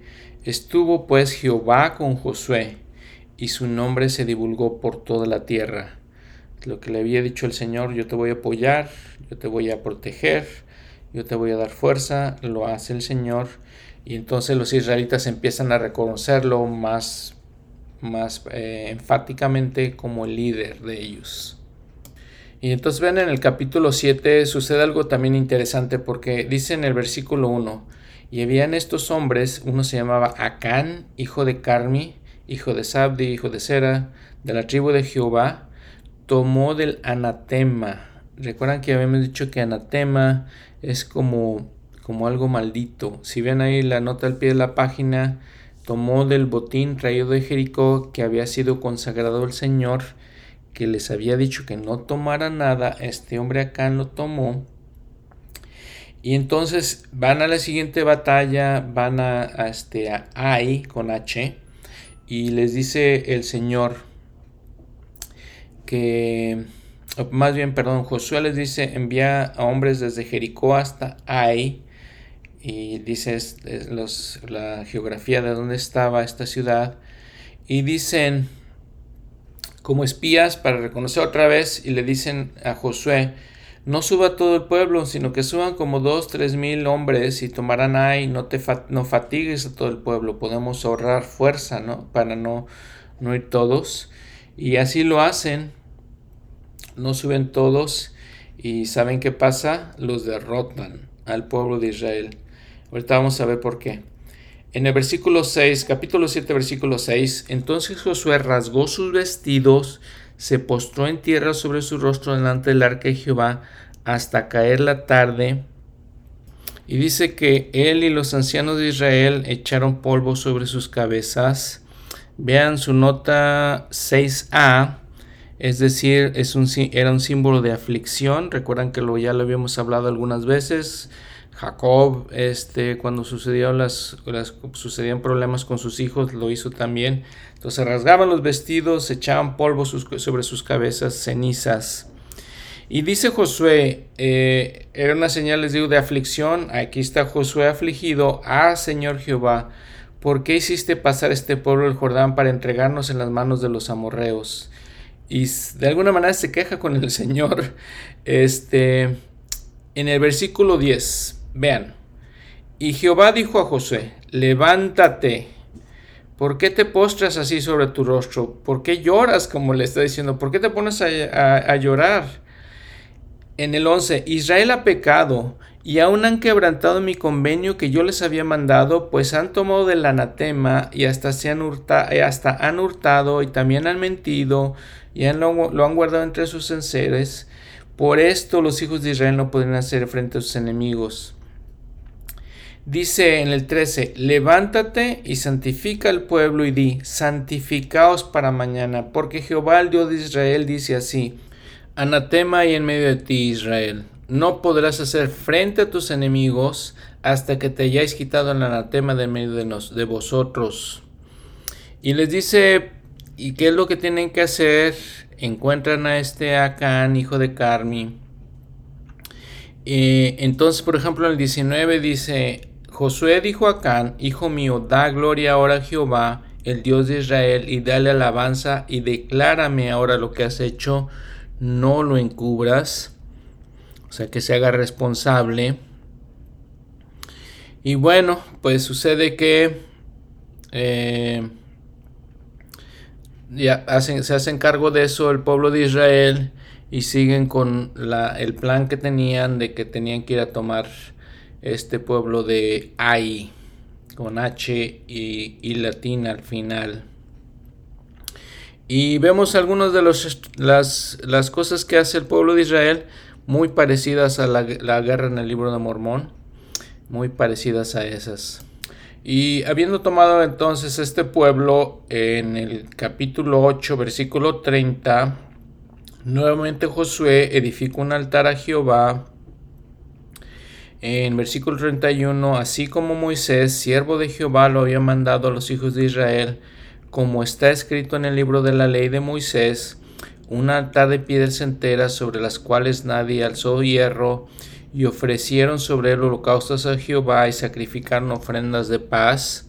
estuvo pues Jehová con Josué y su nombre se divulgó por toda la tierra lo que le había dicho el Señor, yo te voy a apoyar, yo te voy a proteger, yo te voy a dar fuerza, lo hace el Señor. Y entonces los israelitas empiezan a reconocerlo más, más eh, enfáticamente como el líder de ellos. Y entonces ven en el capítulo 7 sucede algo también interesante porque dice en el versículo 1, y habían estos hombres, uno se llamaba Acán, hijo de Carmi, hijo de Sabdi, hijo de Sera, de la tribu de Jehová, tomó del anatema. Recuerdan que habíamos dicho que anatema es como, como algo maldito. Si ven ahí la nota al pie de la página, tomó del botín traído de Jericó que había sido consagrado al Señor, que les había dicho que no tomara nada. Este hombre acá lo tomó. Y entonces van a la siguiente batalla, van a, este, a Ai con H, y les dice el Señor, que, más bien, perdón, Josué les dice, envía a hombres desde Jericó hasta Ai, y dice los, la geografía de dónde estaba esta ciudad, y dicen como espías para reconocer otra vez, y le dicen a Josué, no suba todo el pueblo, sino que suban como dos, tres mil hombres y tomarán ahí, no te no fatigues a todo el pueblo, podemos ahorrar fuerza, ¿no? Para no, no ir todos. Y así lo hacen, no suben todos y ¿saben qué pasa? Los derrotan al pueblo de Israel. Ahorita vamos a ver por qué. En el versículo 6, capítulo 7, versículo 6, entonces Josué rasgó sus vestidos, se postró en tierra sobre su rostro delante del arca de Jehová hasta caer la tarde. Y dice que él y los ancianos de Israel echaron polvo sobre sus cabezas Vean su nota 6a, es decir, es un, era un símbolo de aflicción. Recuerdan que lo, ya lo habíamos hablado algunas veces. Jacob, este, cuando sucedieron las, sucedían problemas con sus hijos, lo hizo también. Entonces rasgaban los vestidos, echaban polvo sobre sus cabezas, cenizas. Y dice Josué, eh, era una señal, les digo, de aflicción. Aquí está Josué afligido. Ah, Señor Jehová, ¿por qué hiciste pasar este pueblo el Jordán para entregarnos en las manos de los amorreos? Y de alguna manera se queja con el Señor. Este, en el versículo 10, vean. Y Jehová dijo a Josué, levántate. ¿Por qué te postras así sobre tu rostro? ¿Por qué lloras como le está diciendo? ¿Por qué te pones a, llorar? En el 11, Israel ha pecado y aún han quebrantado mi convenio que yo les había mandado, pues han tomado del anatema y hasta, se han, eh, hasta han hurtado y también han mentido y lo, lo, han guardado entre sus enseres. Por esto los hijos de Israel no pueden hacer frente a sus enemigos. Dice en el 13, levántate y santifica al pueblo y di, santificaos para mañana, porque Jehová el Dios de Israel dice así, anatema hay en medio de ti Israel, no podrás hacer frente a tus enemigos hasta que te hayáis quitado el anatema de medio de, de vosotros. Y les dice, ¿y qué es lo que tienen que hacer? Encuentran a este Acán, hijo de Carmi. Eh, entonces, por ejemplo, en el 19 dice, Josué dijo a Can, Hijo mío, da gloria ahora a Jehová, el Dios de Israel, y dale alabanza, y declárame ahora lo que has hecho, no lo encubras, o sea, que se haga responsable. Y bueno, pues sucede que eh, ya se hacen cargo de eso el pueblo de Israel y siguen con el plan que tenían de que tenían que ir a tomar este pueblo de Ai, con H y, latina al final. Y vemos algunas de los, las, las, cosas que hace el pueblo de Israel, muy parecidas a la, la, guerra en el libro de Mormón, muy parecidas a esas. Y habiendo tomado entonces este pueblo en el capítulo 8, versículo 30, nuevamente Josué edificó un altar a Jehová en versículo 31, así como Moisés, siervo de Jehová, lo había mandado a los hijos de Israel, como está escrito en el libro de la ley de Moisés, un altar de piedras enteras sobre las cuales nadie alzó hierro, y ofrecieron sobre él holocaustos a Jehová y sacrificaron ofrendas de paz.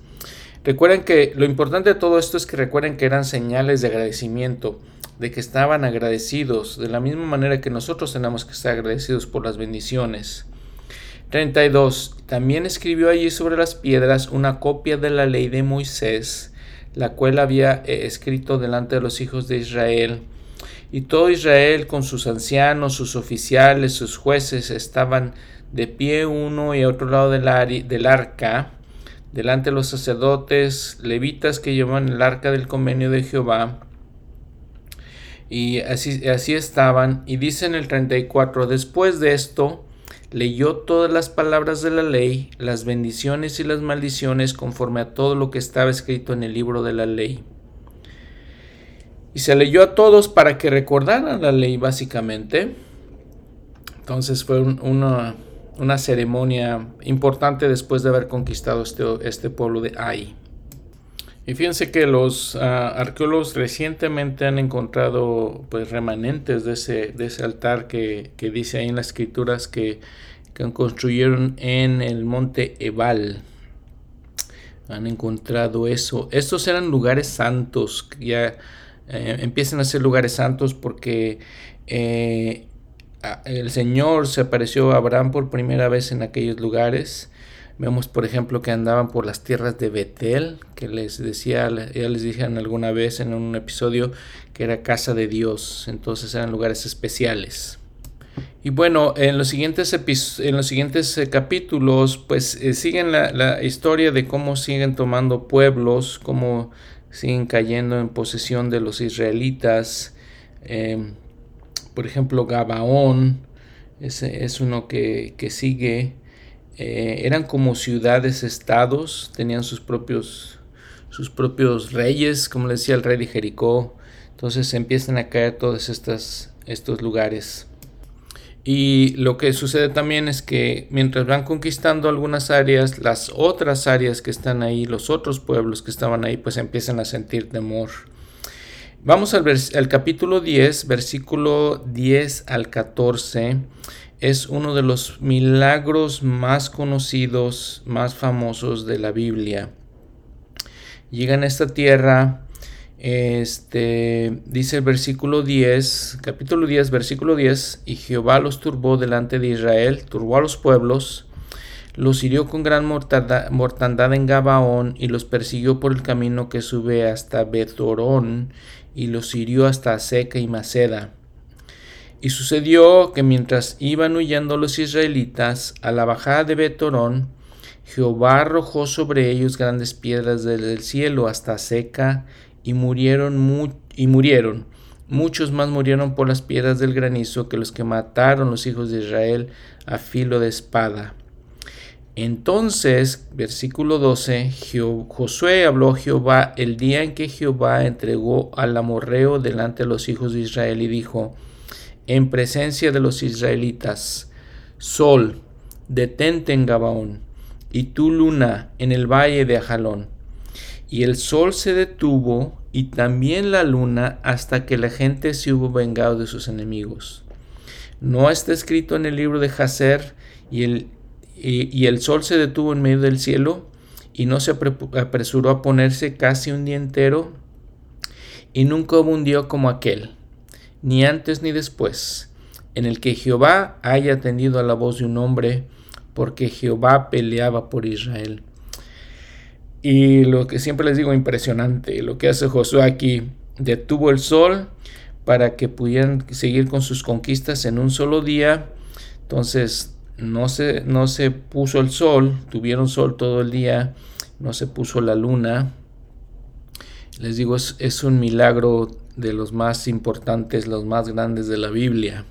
Recuerden que lo importante de todo esto es que recuerden que eran señales de agradecimiento, de que estaban agradecidos, de la misma manera que nosotros tenemos que estar agradecidos por las bendiciones. 32. También escribió allí sobre las piedras una copia de la ley de Moisés, la cual había eh, escrito delante de los hijos de Israel. Y todo Israel con sus ancianos, sus oficiales, sus jueces estaban de pie uno y otro lado del, arca, delante de los sacerdotes levitas que llevaban el arca del convenio de Jehová. Y así, así estaban. Y dice en el 34, después de esto, leyó todas las palabras de la ley, las bendiciones y las maldiciones conforme a todo lo que estaba escrito en el libro de la ley. Y se leyó a todos para que recordaran la ley básicamente. Entonces fue una, ceremonia importante después de haber conquistado este, este pueblo de Ai. Y fíjense que los ah, arqueólogos recientemente han encontrado pues, remanentes de ese, de ese altar que, dice ahí en las escrituras que, construyeron en el monte Ebal. Han encontrado eso. Estos eran lugares santos. Que ya eh, empiezan a ser lugares santos porque eh, el Señor se apareció a Abraham por primera vez en aquellos lugares Vemos, por ejemplo, que andaban por las tierras de Betel, que les decía, ya les dije alguna vez en un episodio que era casa de Dios, entonces eran lugares especiales. Y bueno, en los siguientes, en los siguientes eh, capítulos, pues eh, siguen la, historia de cómo siguen tomando pueblos, cómo siguen cayendo en posesión de los israelitas. Em, por ejemplo, Gabaón ese es uno que, que sigue. Eh, eran como ciudades estados, tenían sus propios, sus propios reyes, como decía el rey de Jericó. Entonces empiezan a caer todos estos lugares. Y lo que sucede también es que mientras van conquistando algunas áreas, las otras áreas que están ahí, los otros pueblos que estaban ahí, pues empiezan a sentir temor. Vamos al, al capítulo 10, versículo 10 al 14 es uno de los milagros más conocidos, más famosos de la Biblia. Llegan a esta tierra, este, dice el versículo 10, capítulo 10, versículo 10, y Jehová los turbó delante de Israel, turbó a los pueblos, los hirió con gran mortandad, en Gabaón y los persiguió por el camino que sube hasta Betorón y los hirió hasta Seca y Maceda. Y sucedió que mientras iban huyendo los israelitas a la bajada de Betorón, Jehová arrojó sobre ellos grandes piedras del cielo hasta Seca y murieron, y murieron. Muchos más murieron por las piedras del granizo que los que mataron los hijos de Israel a filo de espada. Entonces, versículo 12, Josué habló a Jehová el día en que Jehová entregó al amorreo delante de los hijos de Israel y dijo, en presencia de los israelitas, Sol, detente en Gabaón, y tú luna en el valle de Ajalón. Y el sol se detuvo y también la luna hasta que la gente se hubo vengado de sus enemigos. No está escrito en el libro de Jacer y el y, el sol se detuvo en medio del cielo y no se apresuró a ponerse casi un día entero y nunca hubo un día como aquel, ni antes ni después, en el que Jehová haya atendido a la voz de un hombre, porque Jehová peleaba por Israel. Y lo que siempre les digo, impresionante, lo que hace Josué aquí, detuvo el sol para que pudieran seguir con sus conquistas en un solo día. Entonces, no se, no se puso el sol, tuvieron sol todo el día, no se puso la luna. Les digo, es, un milagro de los más importantes, los más grandes de la Biblia.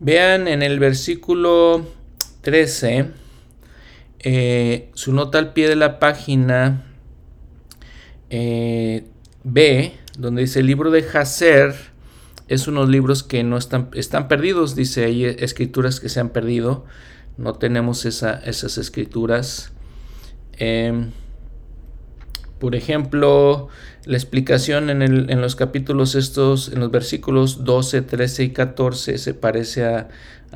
Vean en el versículo 13, eh, su nota al pie de la página eh, B, donde dice el libro de Jacer es unos libros que no están, están perdidos, dice ahí escrituras que se han perdido, no tenemos esas escrituras. Em, por ejemplo, la explicación en, el, en, los capítulos estos, en los versículos 12, 13 y 14, se parece a,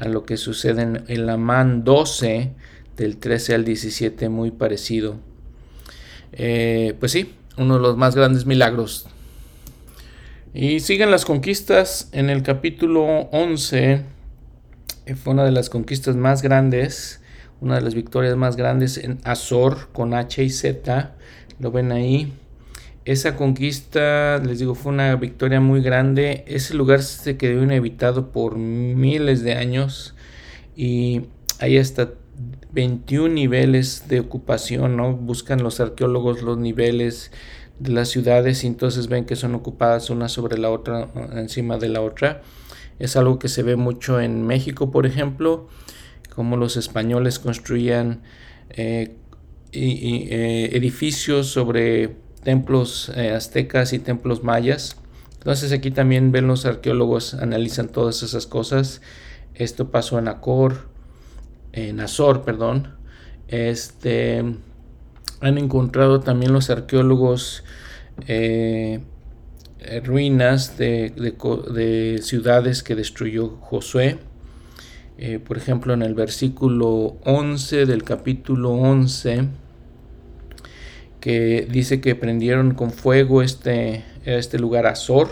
lo que sucede en el Amán 12, del 13 al 17, muy parecido. Eh, pues sí, uno de los más grandes milagros y siguen las conquistas en el capítulo 11. Eh, fue una de las conquistas más grandes, una de las victorias más grandes en Azor con H y Z. Lo ven ahí. Esa conquista, les digo, fue una victoria muy grande. Ese lugar se quedó inhabitado por miles de años y hay hasta 21 niveles de ocupación, ¿no? Buscan los arqueólogos los niveles de las ciudades y entonces ven que son ocupadas una sobre la otra, encima de la otra. Es algo que se ve mucho en México, por ejemplo, como los españoles construían eh, eh, edificios sobre templos eh, aztecas y templos mayas. Entonces aquí también ven los arqueólogos, analizan todas esas cosas. Esto pasó en Acor, en Azor, perdón. Este han encontrado también los arqueólogos eh, ruinas de, ciudades que destruyó Josué. Eh, por ejemplo, en el versículo 11 del capítulo 11, que dice que prendieron con fuego este, este lugar Azor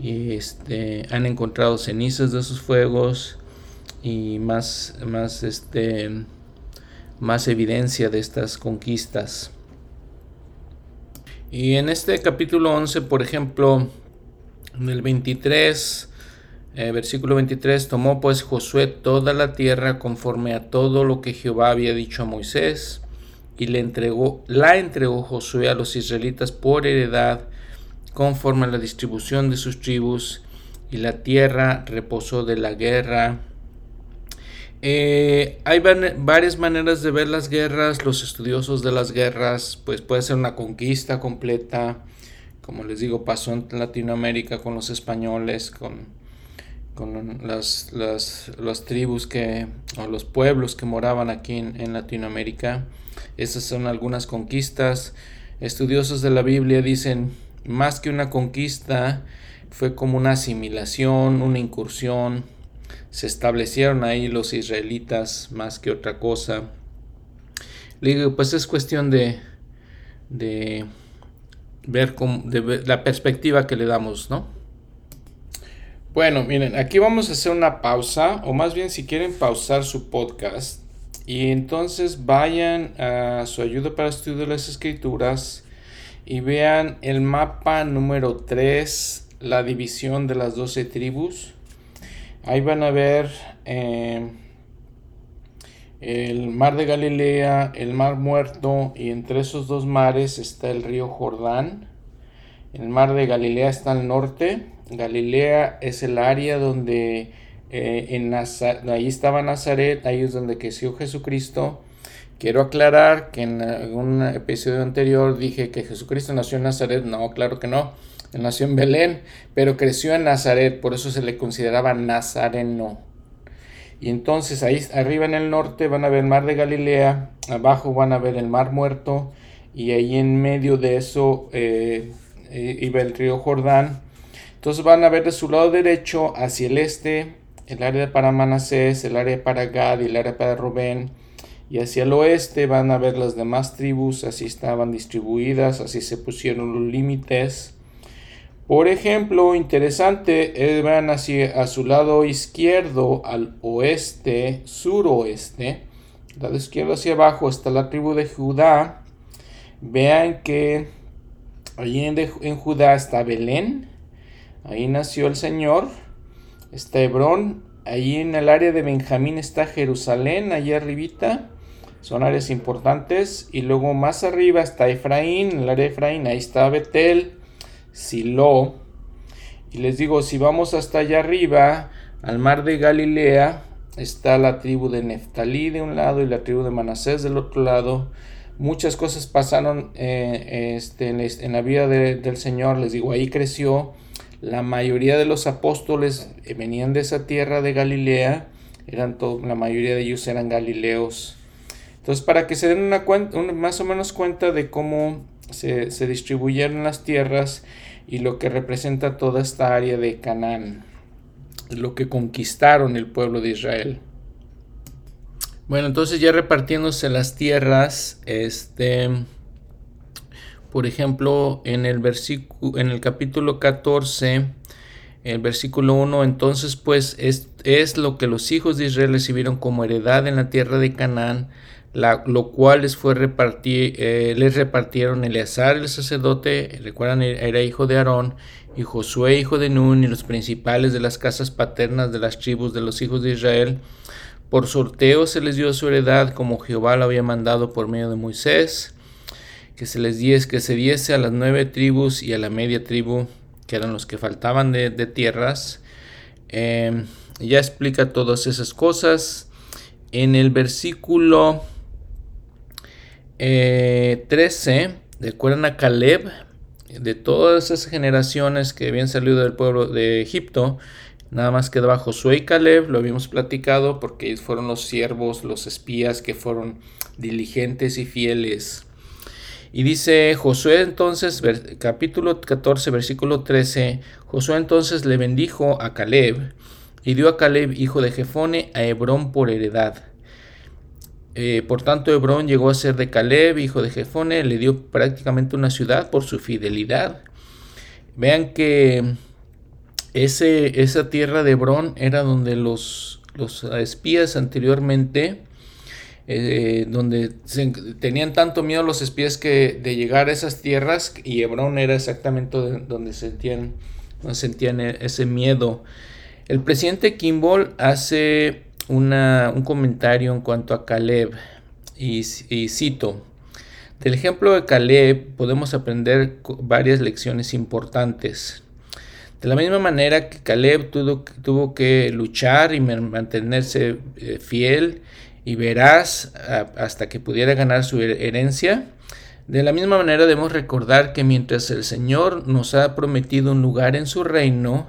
y este, han encontrado cenizas de esos fuegos y más, más este, más evidencia de estas conquistas. Y en este capítulo 11, por ejemplo, en el 23, eh, versículo 23, tomó pues Josué toda la tierra conforme a todo lo que Jehová había dicho a Moisés, y le entregó, la entregó Josué a los israelitas por heredad, conforme a la distribución de sus tribus, y la tierra reposó de la guerra eh, hay varias maneras de ver las guerras. Los estudiosos de las guerras, pues puede ser una conquista completa. Como les digo, pasó en Latinoamérica con los españoles, con, con las, las, tribus que, o los pueblos que moraban aquí en, Latinoamérica. Esas son algunas conquistas. Estudiosos de la Biblia dicen, más que una conquista, fue como una asimilación, una incursión se establecieron ahí los israelitas más que otra cosa. Le digo, pues es cuestión de, de ver, de la perspectiva que le damos, ¿no? Bueno, miren, aquí vamos a hacer una pausa, o más bien si quieren pausar su podcast Y entonces vayan a su ayuda para estudio de las escrituras y vean el mapa número 3, la división de las 12 tribus. Ahí van a ver eh, el mar de Galilea, el mar muerto y entre esos dos mares está el río Jordán. El mar de Galilea está al norte. Galilea es el área donde eh, en ahí estaba Nazaret, ahí es donde creció Jesucristo. Quiero aclarar que en un episodio anterior dije que Jesucristo nació en Nazaret. No, claro que no. Él nació en Belén, pero creció en Nazaret, por eso se le consideraba nazareno. Y entonces ahí arriba en el norte van a ver el mar de Galilea, abajo van a ver el mar muerto, y ahí en medio de eso eh, eh, iba el río Jordán. Entonces van a ver de su lado derecho hacia el este el área para Manasés, el área para Gad y el área para Rubén. Y hacia el oeste van a ver las demás tribus, así estaban distribuidas, así se pusieron los límites. Por ejemplo, interesante, eh, van hacia a su lado izquierdo, al oeste, suroeste, lado izquierdo hacia abajo está la tribu de Judá. Vean que allí en, en Judá está Belén, ahí nació el Señor está Hebrón, ahí en el área de Benjamín está Jerusalén, allá arribita, son áreas importantes, y luego más arriba está Efraín, el área de Efraín, ahí está Betel, Silo, y les digo, si vamos hasta allá arriba, al mar de Galilea, está la tribu de Neftalí de un lado y la tribu de Manasés del otro lado. Muchas cosas pasaron eh, este, en, la vida del Señor, les digo, ahí creció la mayoría de los apóstoles venían de esa tierra de Galilea, eran la mayoría de ellos eran galileos. Entonces, para que se den una cuenta, más o menos cuenta de cómo se, se distribuyeron las tierras y lo que representa toda esta área de Canaán, lo que conquistaron el pueblo de Israel. Bueno, entonces ya repartiéndose las tierras, este, por ejemplo, en el, en el capítulo 14, el versículo 1, entonces pues es, es, lo que los hijos de Israel recibieron como heredad en la tierra de Canaán, lo cual les fue repartir, eh, les repartieron Eleazar el sacerdote, recuerdan era hijo de Aarón, y Josué hijo de Nun, y los principales de las casas paternas de las tribus de los hijos de Israel. Por sorteo se les dio su heredad como Jehová lo había mandado por medio de Moisés que se les diese, que se diese a las nueve tribus y a la media tribu, que eran los que faltaban de, tierras. Em, ya explica todas esas cosas. En el versículo 13, eh, recuerdan a Caleb, de todas esas generaciones que habían salido del pueblo de Egipto, nada más quedaba Josué y Caleb, lo habíamos platicado porque fueron los siervos, los espías que fueron diligentes y fieles y dice Josué entonces, capítulo 14, versículo 13, Josué entonces le bendijo a Caleb y dio a Caleb, hijo de Jefone, a Hebrón por heredad. Eh, por tanto, Hebrón llegó a ser de Caleb, hijo de Jefone, le dio prácticamente una ciudad por su fidelidad. Vean que ese, esa tierra de Hebrón era donde los, los espías anteriormente eh, donde tenían tanto miedo los espías que de llegar a esas tierras y Hebrón era exactamente donde sentían, sentían e, ese miedo. El presidente Kimball hace una, un comentario en cuanto a Caleb y, y cito, del ejemplo de Caleb podemos aprender varias lecciones importantes. De la misma manera que Caleb tuvo, tuvo que luchar y mantenerse eh, fiel y verás hasta que pudiera ganar su herencia. De la misma manera debemos recordar que mientras el Señor nos ha prometido un lugar en su reino,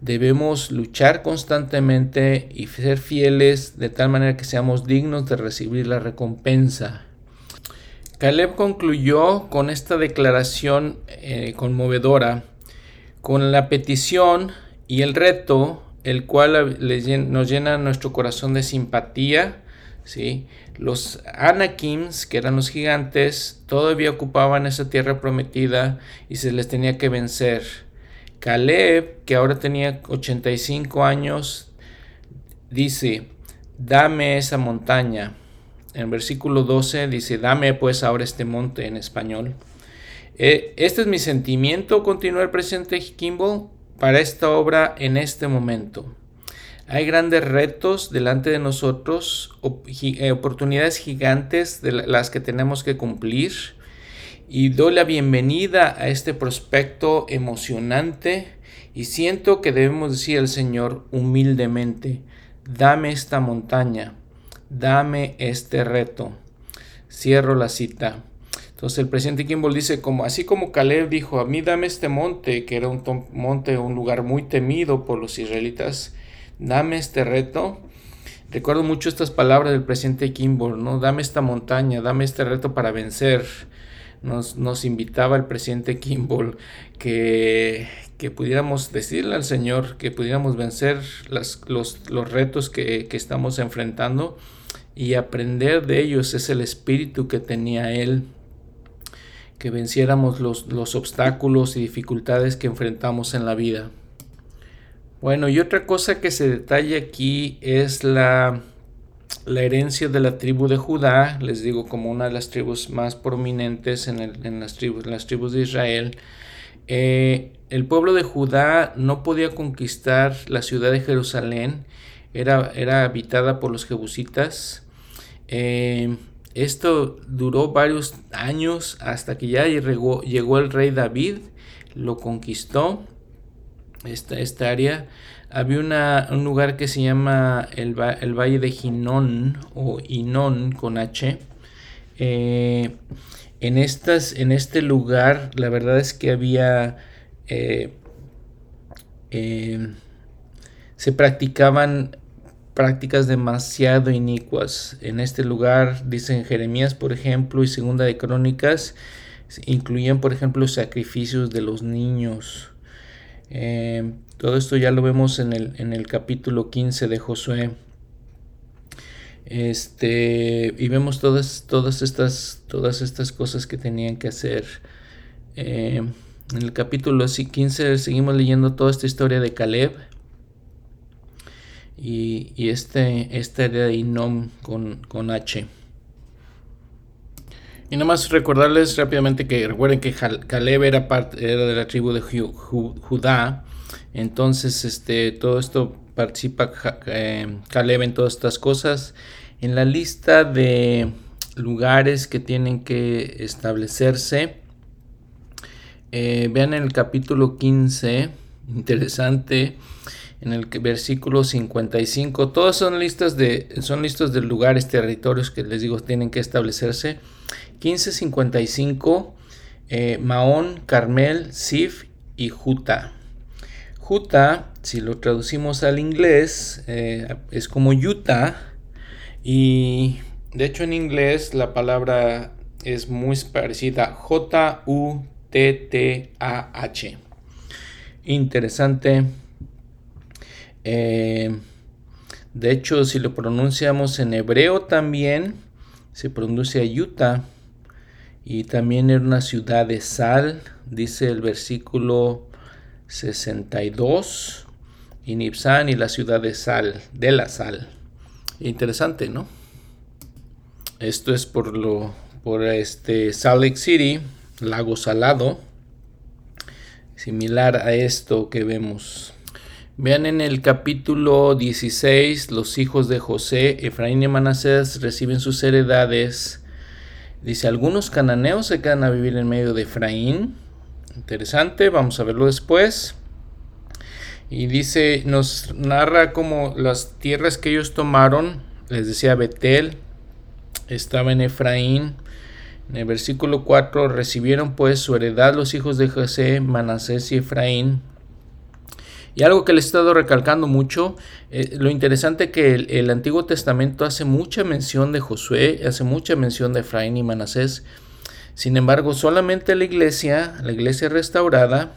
debemos luchar constantemente y ser fieles de tal manera que seamos dignos de recibir la recompensa. Caleb concluyó con esta declaración eh, conmovedora, con la petición y el reto, el cual nos llena nuestro corazón de simpatía ¿sí? Los Anakims, que eran los gigantes, todavía ocupaban esa tierra prometida y se les tenía que vencer. Caleb, que ahora tenía 85 años, dice, dame esa montaña. En versículo 12 dice, dame pues ahora este monte en español. Eh, este es mi sentimiento, continúa el presidente Kimball, para esta obra en este momento. Hay grandes retos delante de nosotros, eh, oportunidades gigantes de las que tenemos que cumplir. Y doy la bienvenida a este prospecto emocionante y siento que debemos decir al Señor humildemente, dame esta montaña, dame este reto. Cierro la cita. Entonces el presidente Kimball dice, como, así como Caleb dijo, a mí dame este monte, que era un monte, un lugar muy temido por los israelitas, dame este reto. Recuerdo mucho estas palabras del presidente Kimball, ¿no? Dame esta montaña, dame este reto para vencer. Nos, invitaba el presidente Kimball que, que, pudiéramos decirle al Señor, que pudiéramos vencer los, los, retos que, que estamos enfrentando y aprender de ellos. Es el espíritu que tenía Él que venciéramos los, obstáculos y dificultades que enfrentamos en la vida. Bueno, y otra cosa que se detalla aquí es la, la herencia de la tribu de Judá, les digo como una de las tribus más prominentes en, las, tribus, las tribus de Israel. Eh, el pueblo de Judá no podía conquistar la ciudad de Jerusalén, era, era habitada por los jebusitas. Eh, esto duró varios años hasta que ya llegó, llegó el rey David, lo conquistó, esta, esta área. Había una, un lugar que se llama el, el Valle de Ginón o Inón con H. Eh, en, estas, en este lugar la verdad es que había... Eh, eh, se practicaban prácticas demasiado inicuas. En este lugar, dicen Jeremías, por ejemplo, y Segunda de Crónicas, incluían, por ejemplo, sacrificios de los niños. Eh, todo esto ya lo vemos en el, en el capítulo 15 de Josué. Este, y vemos todas, todas, estas, todas estas cosas que tenían que hacer. Eh, en el capítulo 15 seguimos leyendo toda esta historia de Caleb y, y este, este era Inom con, con H. Y nada más recordarles rápidamente que recuerden que Caleb era, parte, era de la tribu de Judá. Entonces, este, todo esto participa eh, Caleb en todas estas cosas. En la lista de lugares que tienen que establecerse, eh, vean el capítulo 15, interesante en el versículo 55. Todos son listas de, son listas de lugares, territorios que les digo tienen que establecerse. 1555, eh, Maón, Carmel, Sif y Juta. Juta, si lo traducimos al inglés, eh, es como Utah. Y de hecho en inglés la palabra es muy parecida. J-U-T-T-A-H. Interesante eh, de hecho, si lo pronunciamos en hebreo también, se pronuncia Utah. Y también era una ciudad de sal, dice el versículo 62. Y Nipsan y la ciudad de sal, de la sal. Interesante, ¿no? Esto es por lo por este Salt Lake City, lago salado, similar a esto que vemos Vean en el capítulo 16, los hijos de José, Efraín y Manasés reciben sus heredades. Dice, algunos cananeos se quedan a vivir en medio de Efraín. Interesante, vamos a verlo después. Y dice, nos narra como las tierras que ellos tomaron, les decía Betel, estaba en Efraín. En el versículo 4, recibieron pues su heredad los hijos de José, Manasés y Efraín y algo que le he estado recalcando mucho, eh, lo interesante que el, Antiguo Testamento hace mucha mención de Josué, hace mucha mención de Efraín y Manasés. Sin embargo, solamente la iglesia, la iglesia restaurada,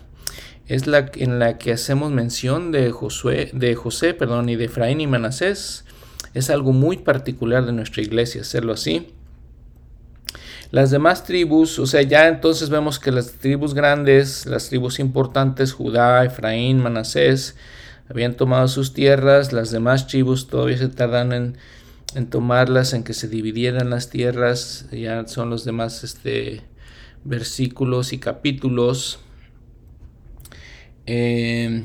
es la en la que hacemos mención de Josué, de José, perdón, y de Efraín y Manasés. Es algo muy particular de nuestra iglesia hacerlo así. Las demás tribus, o sea, ya entonces vemos que las tribus grandes, las tribus importantes, Judá, Efraín, Manasés, habían tomado sus tierras, las demás tribus todavía se tardan en, en tomarlas, en que se dividieran las tierras, ya son los demás este, versículos y capítulos. Eh,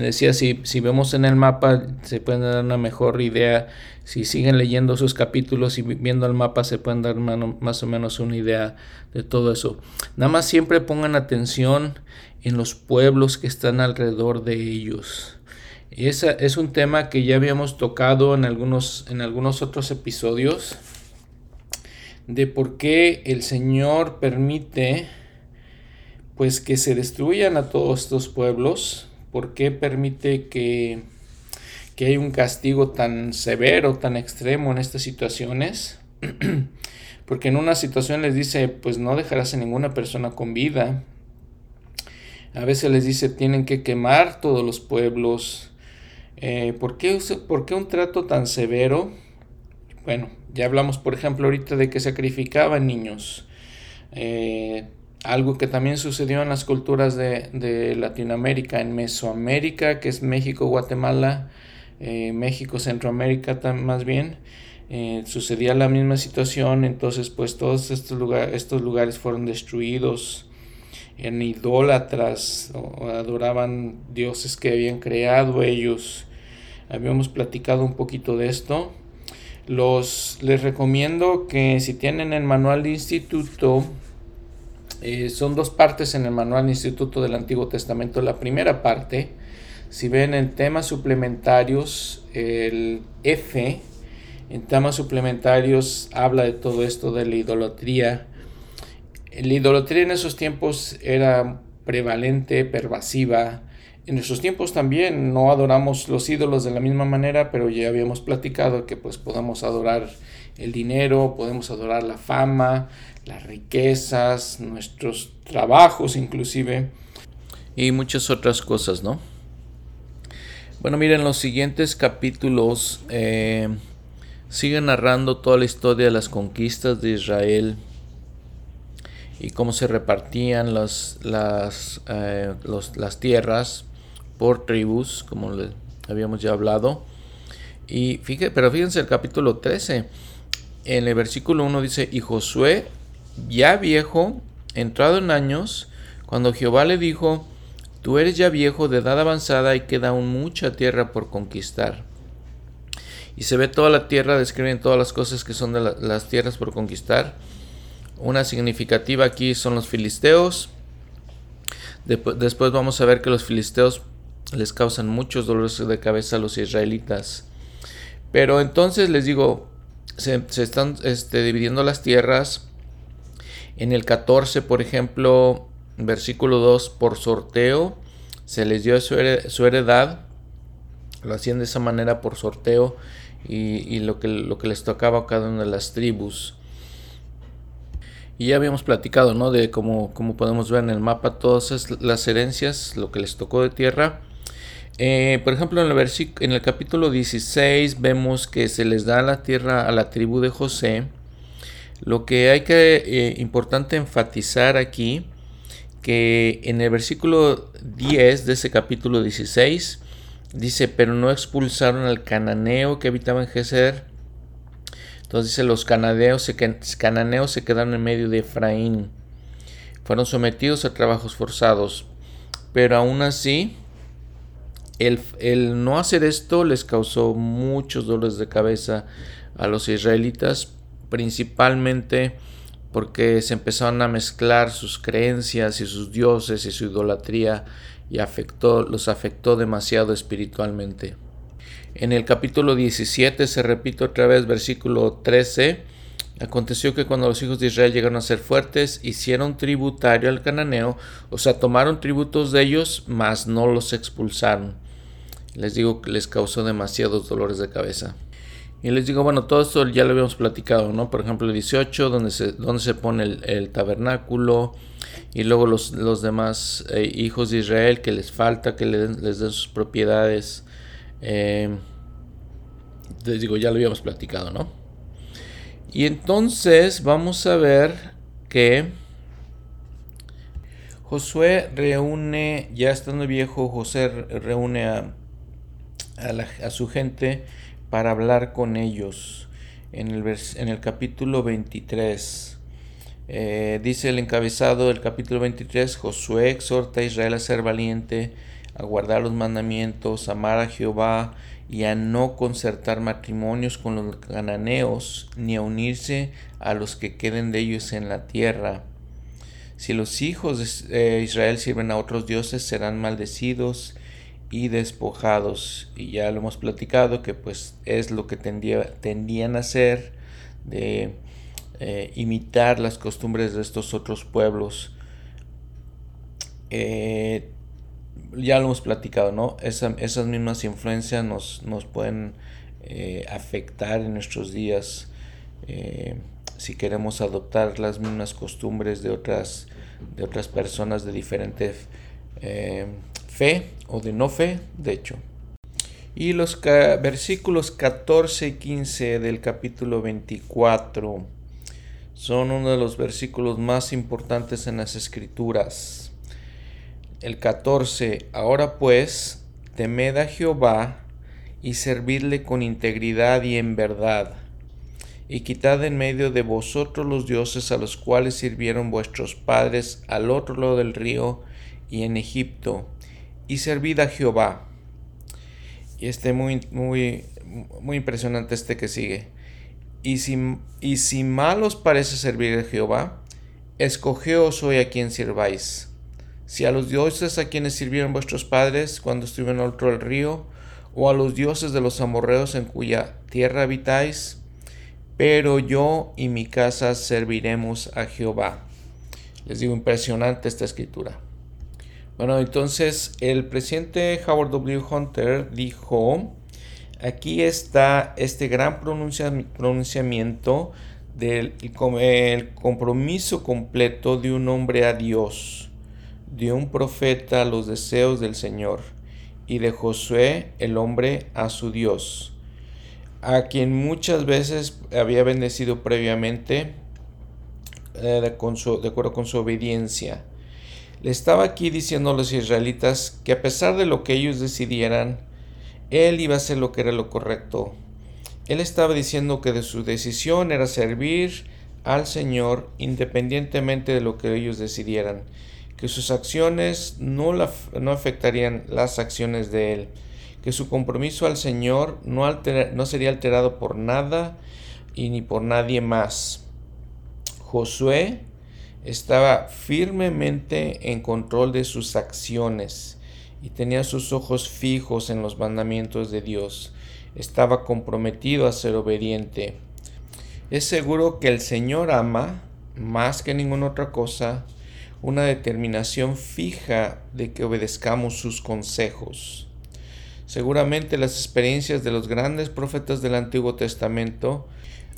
decía, si, si vemos en el mapa, se pueden dar una mejor idea. Si siguen leyendo sus capítulos y viendo el mapa, se pueden dar más o menos una idea de todo eso. Nada más siempre pongan atención en los pueblos que están alrededor de ellos. Ese es un tema que ya habíamos tocado en algunos, en algunos otros episodios de por qué el Señor permite pues que se destruyan a todos estos pueblos, por qué permite que, que haya un castigo tan severo, tan extremo en estas situaciones. Porque en una situación les dice, pues no dejarás a ninguna persona con vida. A veces les dice, tienen que quemar todos los pueblos. Eh, ¿por, qué, ¿Por qué un trato tan severo? Bueno, ya hablamos, por ejemplo, ahorita de que sacrificaban niños. Eh, algo que también sucedió en las culturas de, Latinoamérica, en Mesoamérica, que es México, Guatemala, eh, México, Centroamérica más bien, eh, sucedía la misma situación, entonces pues todos estos, lugares estos lugares fueron destruidos en idólatras, adoraban dioses que habían creado ellos. Habíamos platicado un poquito de esto. Los, les recomiendo que si tienen el manual de instituto, eh, son dos partes en el manual instituto del Antiguo Testamento. La primera parte, si ven en temas suplementarios, el F, en temas suplementarios habla de todo esto de la idolatría. La idolatría en esos tiempos era prevalente, pervasiva, en nuestros tiempos también no adoramos los ídolos de la misma manera, pero ya habíamos platicado que pues podemos adorar el dinero, podemos adorar la fama, las riquezas, nuestros trabajos inclusive y muchas otras cosas, ¿no? Bueno, miren, los siguientes capítulos eh, siguen narrando toda la historia de las conquistas de Israel y cómo se repartían las, las, eh, las tierras por tribus, como le habíamos ya hablado. Y pero fíjense el capítulo 13. En el versículo 1 dice, y Josué, ya viejo, entrado en años, cuando Jehová le dijo, tú eres ya viejo de edad avanzada y queda aún mucha tierra por conquistar. Y se ve toda la tierra, describen todas las cosas que son de las tierras por conquistar. Una significativa aquí son los filisteos. después vamos a ver que los filisteos les causan muchos dolores de cabeza a los israelitas. Pero entonces les digo, se, están este, dividiendo las tierras. En el 14, por ejemplo, versículo 2, por sorteo, se les dio su, heredad. Lo hacían de esa manera por sorteo y, lo, que, les tocaba a cada una de las tribus. Y ya habíamos platicado, ¿no? De cómo, cómo podemos ver en el mapa todas las herencias, lo que les tocó de tierra eh, por ejemplo, en el, en el capítulo 16 vemos que se les da la tierra a la tribu de José. Lo que hay que eh, importante enfatizar aquí, que en el versículo 10 de ese capítulo 16 dice, pero no expulsaron al cananeo que habitaba en Geser. Entonces dice, los cananeos se, cananeos se quedaron en medio de Efraín. Fueron sometidos a trabajos forzados. Pero aún así, el, no hacer esto les causó muchos dolores de cabeza a los israelitas, principalmente porque se empezaron a mezclar sus creencias y sus dioses y su idolatría y afectó, los afectó demasiado espiritualmente. En el capítulo 17 se repite otra vez versículo 13. Aconteció que cuando los hijos de Israel llegaron a ser fuertes, hicieron tributario al cananeo, o sea, tomaron tributos de ellos, mas no los expulsaron les digo que les causó demasiados dolores de cabeza. Y les digo, bueno, todo esto ya lo habíamos platicado, ¿no? Por ejemplo, el 18, donde se, donde se pone el, tabernáculo, y luego los, los demás eh, hijos de Israel que les falta que les den, sus propiedades. Eh, les digo, ya lo habíamos platicado, ¿no? Y entonces vamos a ver que Josué reúne, ya estando viejo, José reúne a a, su gente para hablar con ellos. en el, en el capítulo 23. Eh, dice el encabezado del capítulo 23, Josué exhorta a Israel a ser valiente, a guardar los mandamientos, amar a Jehová y a no concertar matrimonios con los cananeos, ni a unirse a los que queden de ellos en la tierra. Si los hijos de eh, Israel sirven a otros dioses, serán maldecidos y despojados. Y ya lo hemos platicado que pues es lo que tendían a hacer de eh, imitar las costumbres de estos otros pueblos. Eh, ya lo hemos platicado, ¿no? esas mismas influencias nos, nos pueden eh, afectar en nuestros días si queremos adoptar las mismas costumbres de otras, de otras personas de diferente fe o de no fe, de hecho. Y los versículos 14 y 15 del capítulo 24 son uno de los versículos más importantes en las escrituras. El 14, ahora pues, temed a Jehová y servidle con integridad y en verdad, y quitad en medio de vosotros los dioses a los cuales sirvieron vuestros padres al otro lado del río y en Egipto, y servid a Jehová. Y este muy, muy, muy impresionante este que sigue. Y si, y si mal os parece servir a Jehová, escogeos hoy a quien sirváis. Si a los dioses a quienes sirvieron vuestros padres cuando estuvieron al otro del río, o a los dioses de los amorreos en cuya tierra habitáis, pero yo y mi casa serviremos a Jehová. Les digo, impresionante esta escritura. Bueno, entonces el presidente Howard W. Hunter dijo, aquí está este gran pronunciamiento del el compromiso completo de un hombre a Dios, de un profeta a los deseos del Señor y de Josué el hombre a su Dios, a quien muchas veces había bendecido previamente eh, de acuerdo con su obediencia le estaba aquí diciendo a los israelitas que a pesar de lo que ellos decidieran, él iba a hacer lo que era lo correcto. Él estaba diciendo que de su decisión era servir al Señor independientemente de lo que ellos decidieran, que sus acciones no, no afectarían las acciones de Él, que su compromiso al Señor no, no sería alterado por nada y ni por nadie más. Josué estaba firmemente en control de sus acciones y tenía sus ojos fijos en los mandamientos de Dios. Estaba comprometido a ser obediente. Es seguro que el Señor ama, más que ninguna otra cosa, una determinación fija de que obedezcamos sus consejos. Seguramente las experiencias de los grandes profetas del Antiguo Testamento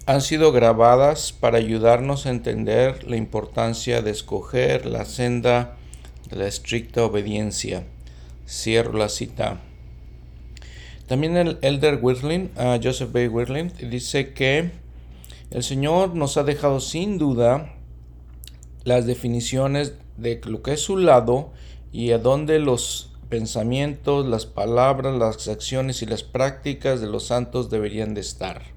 han sido grabadas para ayudarnos a entender la importancia de escoger la senda de la estricta obediencia. Cierro la cita. También el elder Wirtling, uh, Joseph B. Wirtling, dice que el Señor nos ha dejado sin duda las definiciones de lo que es su lado y a dónde los pensamientos, las palabras, las acciones y las prácticas de los santos deberían de estar.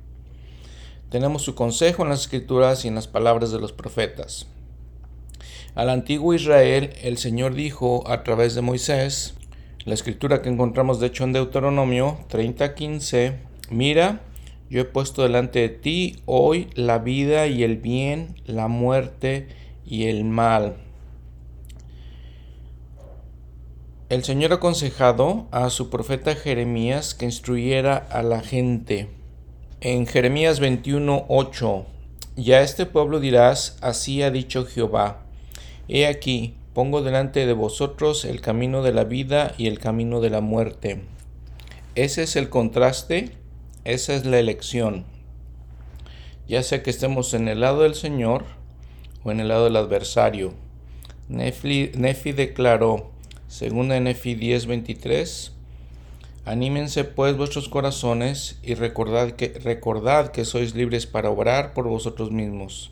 Tenemos su consejo en las escrituras y en las palabras de los profetas. Al antiguo Israel el Señor dijo a través de Moisés, la escritura que encontramos de hecho en Deuteronomio 30:15, mira, yo he puesto delante de ti hoy la vida y el bien, la muerte y el mal. El Señor aconsejado a su profeta Jeremías que instruyera a la gente en Jeremías 21:8, ya este pueblo dirás, así ha dicho Jehová, he aquí, pongo delante de vosotros el camino de la vida y el camino de la muerte. Ese es el contraste, esa es la elección. Ya sea que estemos en el lado del Señor o en el lado del adversario. Nefi, Nefi declaró, según Nefi 10:23, Anímense pues vuestros corazones y recordad que, recordad que sois libres para obrar por vosotros mismos,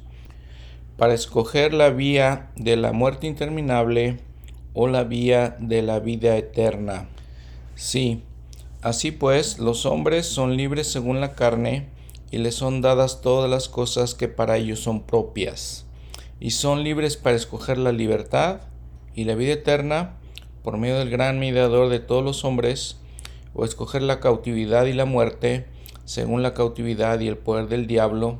para escoger la vía de la muerte interminable o la vía de la vida eterna. Sí, así pues los hombres son libres según la carne y les son dadas todas las cosas que para ellos son propias, y son libres para escoger la libertad y la vida eterna por medio del gran mediador de todos los hombres, o escoger la cautividad y la muerte, según la cautividad y el poder del diablo,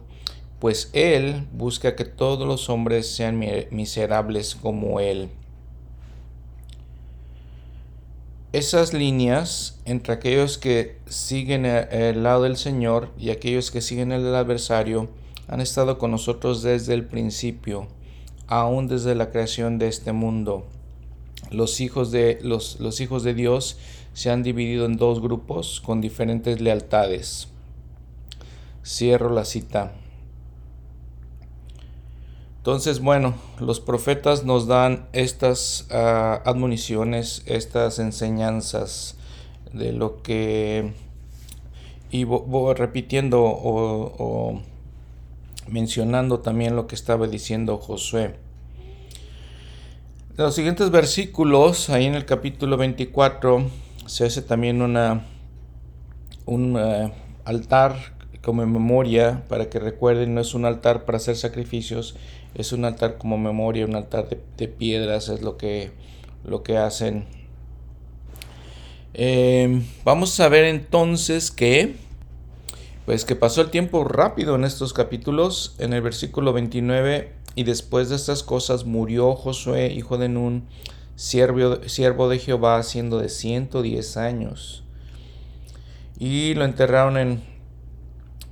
pues él busca que todos los hombres sean miserables como él. Esas líneas entre aquellos que siguen el lado del Señor y aquellos que siguen el del adversario han estado con nosotros desde el principio, aún desde la creación de este mundo. Los hijos de, los, los hijos de Dios se han dividido en dos grupos con diferentes lealtades. Cierro la cita. Entonces, bueno, los profetas nos dan estas ah, admoniciones, estas enseñanzas de lo que, y voy repitiendo o, mencionando también lo que estaba diciendo Josué. Los siguientes versículos, ahí en el capítulo 24, se hace también una, un eh, altar como memoria para que recuerden, no es un altar para hacer sacrificios, es un altar como memoria, un altar de, piedras, es lo que, lo que hacen. Em, vamos a ver entonces que, pues que pasó el tiempo rápido en estos capítulos, en el versículo 29, y después de estas cosas murió Josué, hijo de Nun, siervo, siervo de Jehová, siendo de 110 años. Y lo enterraron en,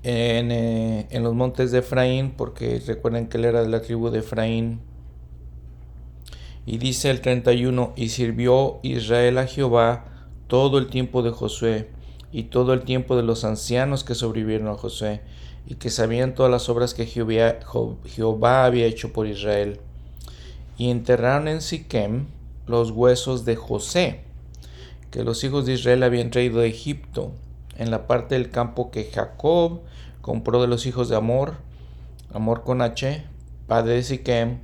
eh, en, los montes de Efraín, porque recuerden que él era de la tribu de Efraín. Y dice el 31, y sirvió Israel a Jehová todo el tiempo de Josué y todo el tiempo de los ancianos que sobrevivieron a Josué y que sabían todas las obras que Jehová, Jehová había hecho por Israel. Y enterraron en Siquem los huesos de José, que los hijos de Israel habían traído de Egipto en la parte del campo que Jacob compró de los hijos de Amor, Amor con H, padre de Siquem,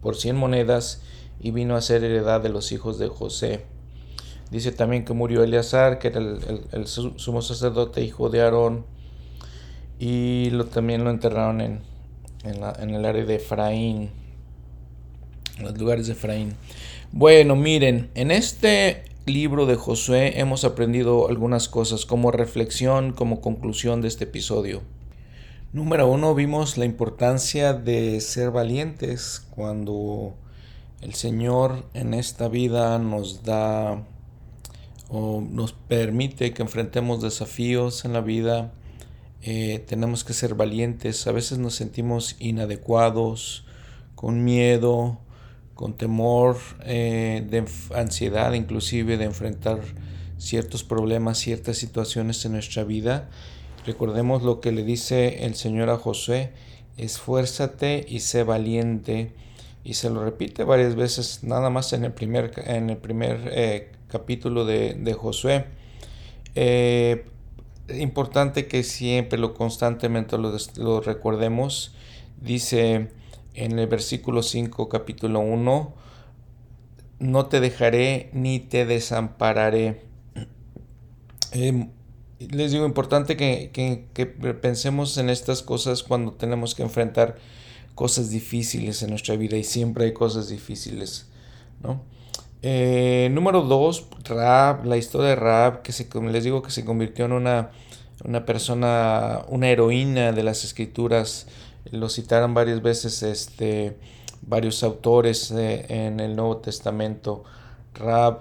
por cien monedas, y vino a ser heredad de los hijos de José. Dice también que murió Eleazar, que era el, sumo sacerdote, hijo de Aarón, y lo, también lo enterraron en, en el área de Efraín, en los lugares de Efraín. Bueno, miren, en este libro de Josué hemos aprendido algunas cosas como reflexión, como conclusión de este episodio. Número uno, vimos la importancia de ser valientes cuando el Señor en esta vida nos da o nos permite que enfrentemos desafíos en la vida. Eh, tenemos que ser valientes. A veces nos sentimos inadecuados, con miedo, con temor, eh, de ansiedad inclusive de enfrentar ciertos problemas, ciertas situaciones en nuestra vida. Recordemos lo que le dice el Señor a Josué, esfuérzate y sé valiente. Y se lo repite varias veces, nada más en el primer, en el primer eh, capítulo de, de Josué. Eh, importante que siempre lo constantemente lo, lo recordemos. Dice, en el versículo 5, capítulo 1, no te dejaré ni te desampararé. Em, les digo, importante que, pensemos en estas cosas cuando tenemos que enfrentar cosas difíciles en nuestra vida y siempre hay cosas difíciles, ¿no? Eh, número 2, Raab, la historia de Raab, que se, les digo que se convirtió en una, una persona, una heroína de las escrituras, lo citaron varias veces este, varios autores eh, en el Nuevo Testamento, Rab.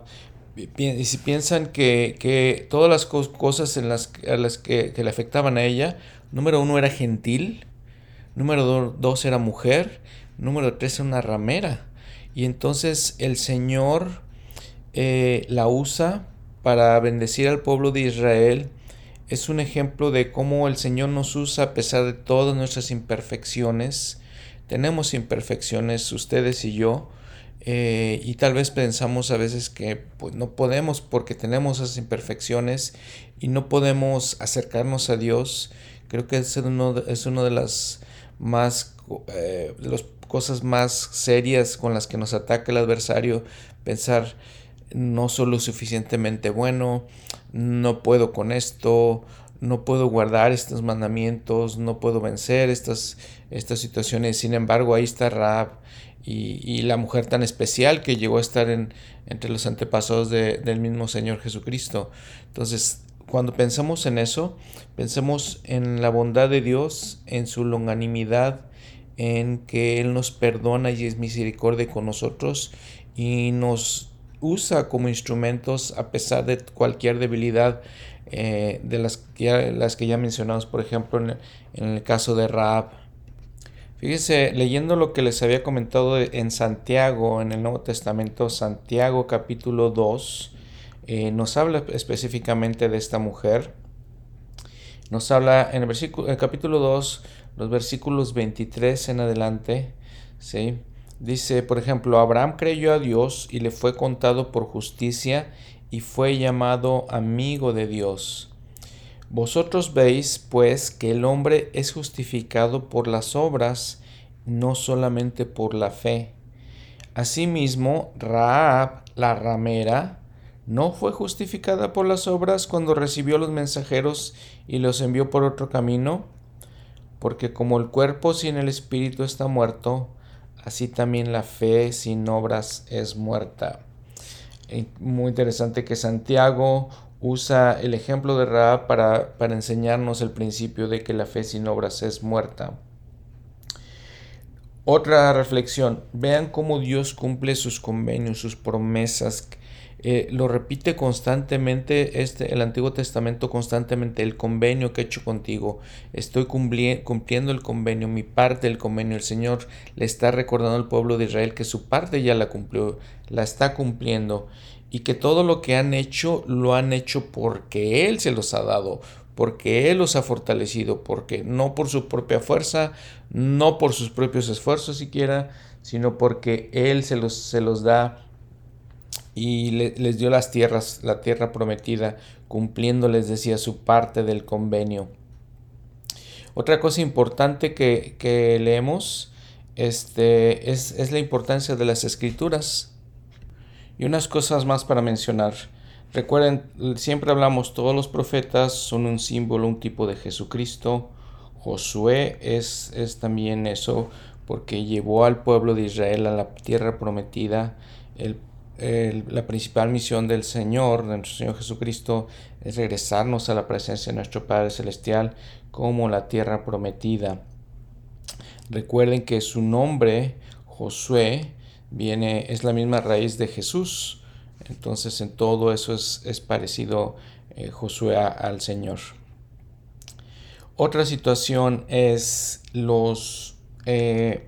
Y si piensan que, todas las cosas en las, a las que, le afectaban a ella, número uno era gentil, número dos era mujer, número tres era una ramera. Y entonces el Señor eh, la usa para bendecir al pueblo de Israel es un ejemplo de cómo el Señor nos usa a pesar de todas nuestras imperfecciones. Tenemos imperfecciones, ustedes y yo, eh, y tal vez pensamos a veces que pues, no podemos porque tenemos esas imperfecciones y no podemos acercarnos a Dios. Creo que es una es uno de las más eh, de las cosas más serias con las que nos ataca el adversario, pensar no soy lo suficientemente bueno, no puedo con esto, no puedo guardar estos mandamientos, no puedo vencer estas, estas situaciones. Sin embargo, ahí está Raab y, la mujer tan especial que llegó a estar en, entre los antepasados del mismo Señor Jesucristo. Entonces, cuando pensamos en eso, pensemos en la bondad de Dios, en su longanimidad, en que Él nos perdona y es misericordia con nosotros y nos usa como instrumentos a pesar de cualquier debilidad eh, de las que, ya, mencionamos, por ejemplo, en, el caso de Raab. Fíjense, leyendo lo que les había comentado en Santiago, en el Nuevo Testamento, Santiago capítulo 2, eh, nos habla específicamente de esta mujer. Nos habla en el, versículo, el capítulo 2, los versículos 23 en adelante, ¿sí? Dice, por ejemplo, Abraham creyó a Dios y le fue contado por justicia y fue llamado amigo de Dios. Vosotros veis, pues, que el hombre es justificado por las obras, no solamente por la fe. Asimismo, Raab, la ramera, no fue justificada por las obras cuando recibió los mensajeros y los envió por otro camino, porque como el cuerpo sin el espíritu está muerto, así también la fe sin obras es muerta. Muy interesante que Santiago usa el ejemplo de Raab para, para enseñarnos el principio de que la fe sin obras es muerta. Otra reflexión, vean cómo Dios cumple sus convenios, sus promesas eh, lo repite constantemente este, el Antiguo Testamento constantemente, el convenio que he hecho contigo, estoy cumpliendo el convenio, mi parte del convenio, el Señor le está recordando al pueblo de Israel que su parte ya la cumplió, la está cumpliendo y que todo lo que han hecho lo han hecho porque Él se los ha dado, porque Él los ha fortalecido, porque no por su propia fuerza, no por sus propios esfuerzos siquiera, sino porque Él se los, se los da y les dio las tierras, la tierra prometida, cumpliendo, les decía, su parte del convenio. Otra cosa importante que, leemos este, es, es, la importancia de las escrituras. Y unas cosas más para mencionar. Recuerden, siempre hablamos, todos los profetas son un símbolo, un tipo de Jesucristo. Josué es, es también eso, porque llevó al pueblo de Israel a la tierra prometida. El la principal misión del Señor, de nuestro Señor Jesucristo, es regresarnos a la presencia de nuestro Padre Celestial como la tierra prometida. Recuerden que su nombre, Josué, viene, es la misma raíz de Jesús. Entonces en todo eso es, parecido eh, Josué al Señor. Otra situación es los eh,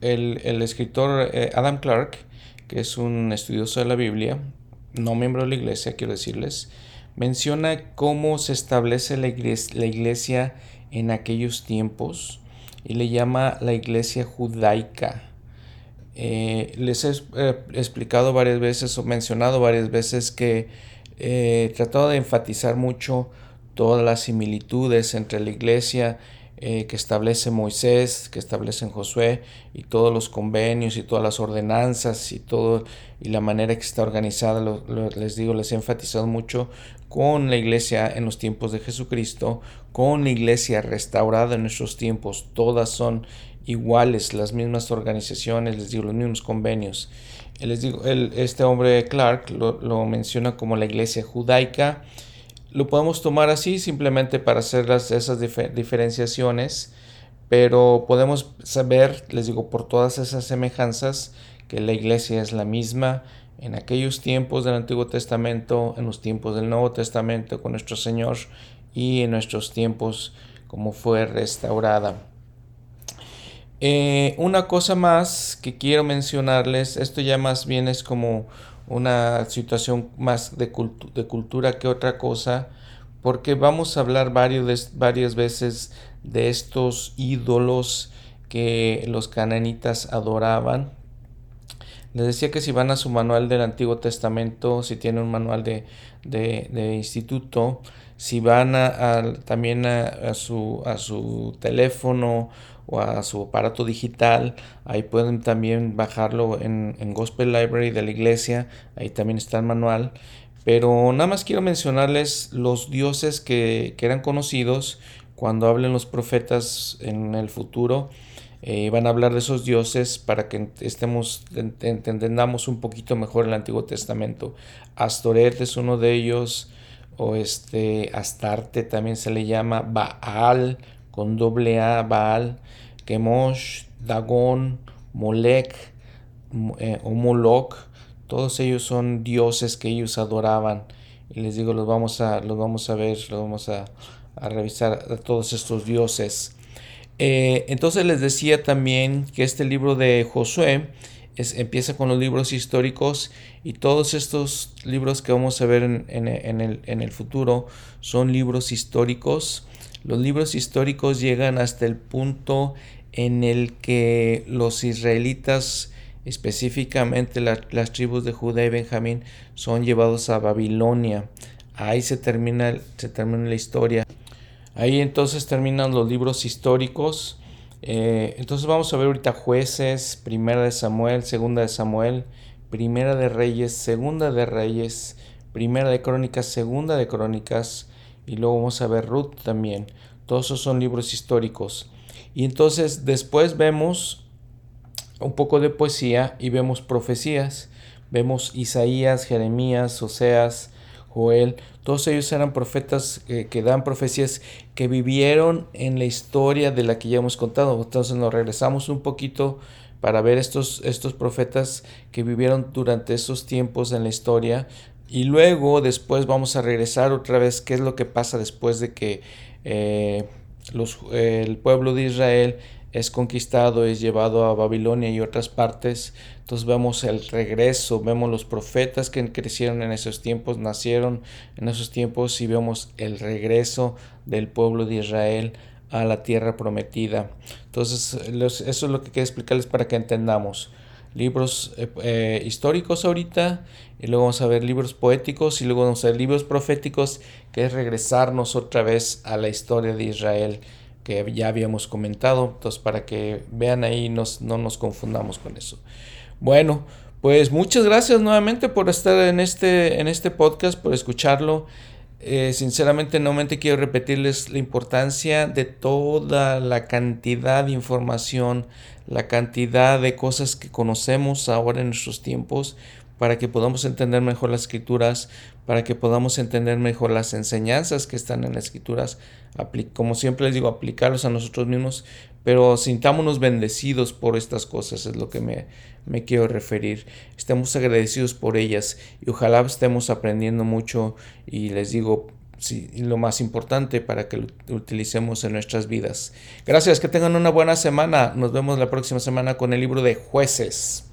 el, el, escritor eh, Adam Clark que es un estudioso de la Biblia, no miembro de la iglesia, quiero decirles, menciona cómo se establece la iglesia, en aquellos tiempos y le llama la iglesia judaica. Eh, les he eh, explicado varias veces o mencionado varias veces que he tratado de enfatizar mucho todas las similitudes entre la iglesia eh, que establece Moisés, que establece Josué y todos los convenios y todas las ordenanzas y todo y la manera que está organizada, les digo, les he enfatizado mucho con la iglesia en los tiempos de Jesucristo, con la iglesia restaurada en nuestros tiempos, todas son iguales, las mismas organizaciones, les digo, los mismos convenios. Les digo, este hombre Clark lo, lo menciona como la iglesia judaica, lo podemos tomar así simplemente para hacer las, esas diferenciaciones, pero podemos saber, les digo, por todas esas semejanzas, que la iglesia es la misma en aquellos tiempos del Antiguo Testamento, en los tiempos del Nuevo Testamento con nuestro Señor y en nuestros tiempos como fue restaurada. Eh, una cosa más que quiero mencionarles, esto ya más bien es como una situación más de, de cultura que otra cosa, porque vamos a hablar varios varias veces de estos ídolos que los cananitas adoraban. Les decía que si van a su manual del Antiguo Testamento, si tienen un manual de, de, instituto, si van a, también a, su, a su teléfono o a su aparato digital. Ahí pueden también bajarlo en, Gospel Library de la iglesia. Ahí también está el manual. Pero nada más quiero mencionarles los dioses que, eran conocidos cuando hablen los profetas en el futuro. Eh, van a hablar de esos dioses para que estemos entendamos un poquito mejor el Antiguo Testamento. Astoret es uno de ellos, o este Astarte también se le llama, Baal con doble A, Baal, Kemosh, Dagón, Molech eh, o Moloch, todos ellos son dioses que ellos adoraban. Y les digo, los vamos a, los vamos a ver, los vamos a, revisar a todos estos dioses. Eh, entonces les decía también que este libro de Josué es, empieza con los libros históricos y todos estos libros que vamos a ver en, el, en el futuro son libros históricos. Los libros históricos llegan hasta el punto en el que los israelitas, específicamente las tribus de Judá y Benjamín, son llevados a Babilonia. Ahí se termina, se termina la historia. Ahí entonces terminan los libros históricos. Eh, entonces vamos a ver ahorita jueces, primera de Samuel, segunda de Samuel, primera de Reyes, segunda de Reyes, primera de Crónicas, segunda de Crónicas, y luego vamos a ver Ruth también. Todos esos son libros históricos. Y entonces después vemos un poco de poesía y vemos profecías. Vemos Isaías, Jeremías, Oseas, Joel. Todos ellos eran profetas eh, que dan profecías que vivieron en la historia de la que ya hemos contado. Entonces nos regresamos un poquito para ver estos, estos profetas que vivieron durante esos tiempos en la historia. Y luego después vamos a regresar otra vez qué es lo que pasa después de que eh, el pueblo de Israel es conquistado, es llevado a Babilonia y otras partes. Entonces vemos el regreso, vemos los profetas que crecieron en esos tiempos, nacieron en esos tiempos y vemos el regreso del pueblo de Israel a la tierra prometida. Entonces eso es lo que quiero explicarles para que entendamos. Libros eh, eh, históricos ahorita, y luego vamos a ver libros poéticos, y luego vamos a ver libros proféticos, que es regresarnos otra vez a la historia de Israel que ya habíamos comentado, entonces para que vean ahí nos, no nos confundamos con eso. Bueno, pues muchas gracias nuevamente por estar en este, en este podcast, por escucharlo. Eh, sinceramente, nuevamente quiero repetirles la importancia de toda la cantidad de información, la cantidad de cosas que conocemos ahora en nuestros tiempos para que podamos entender mejor las escrituras, para que podamos entender mejor las enseñanzas que están en las escrituras, como siempre les digo, aplicarlos a nosotros mismos, pero sintámonos bendecidos por estas cosas, es lo que me, me quiero referir. Estemos agradecidos por ellas y ojalá estemos aprendiendo mucho y les digo, lo más importante para que lo utilicemos en nuestras vidas. Gracias, que tengan una buena semana. Nos vemos la próxima semana con el libro de jueces.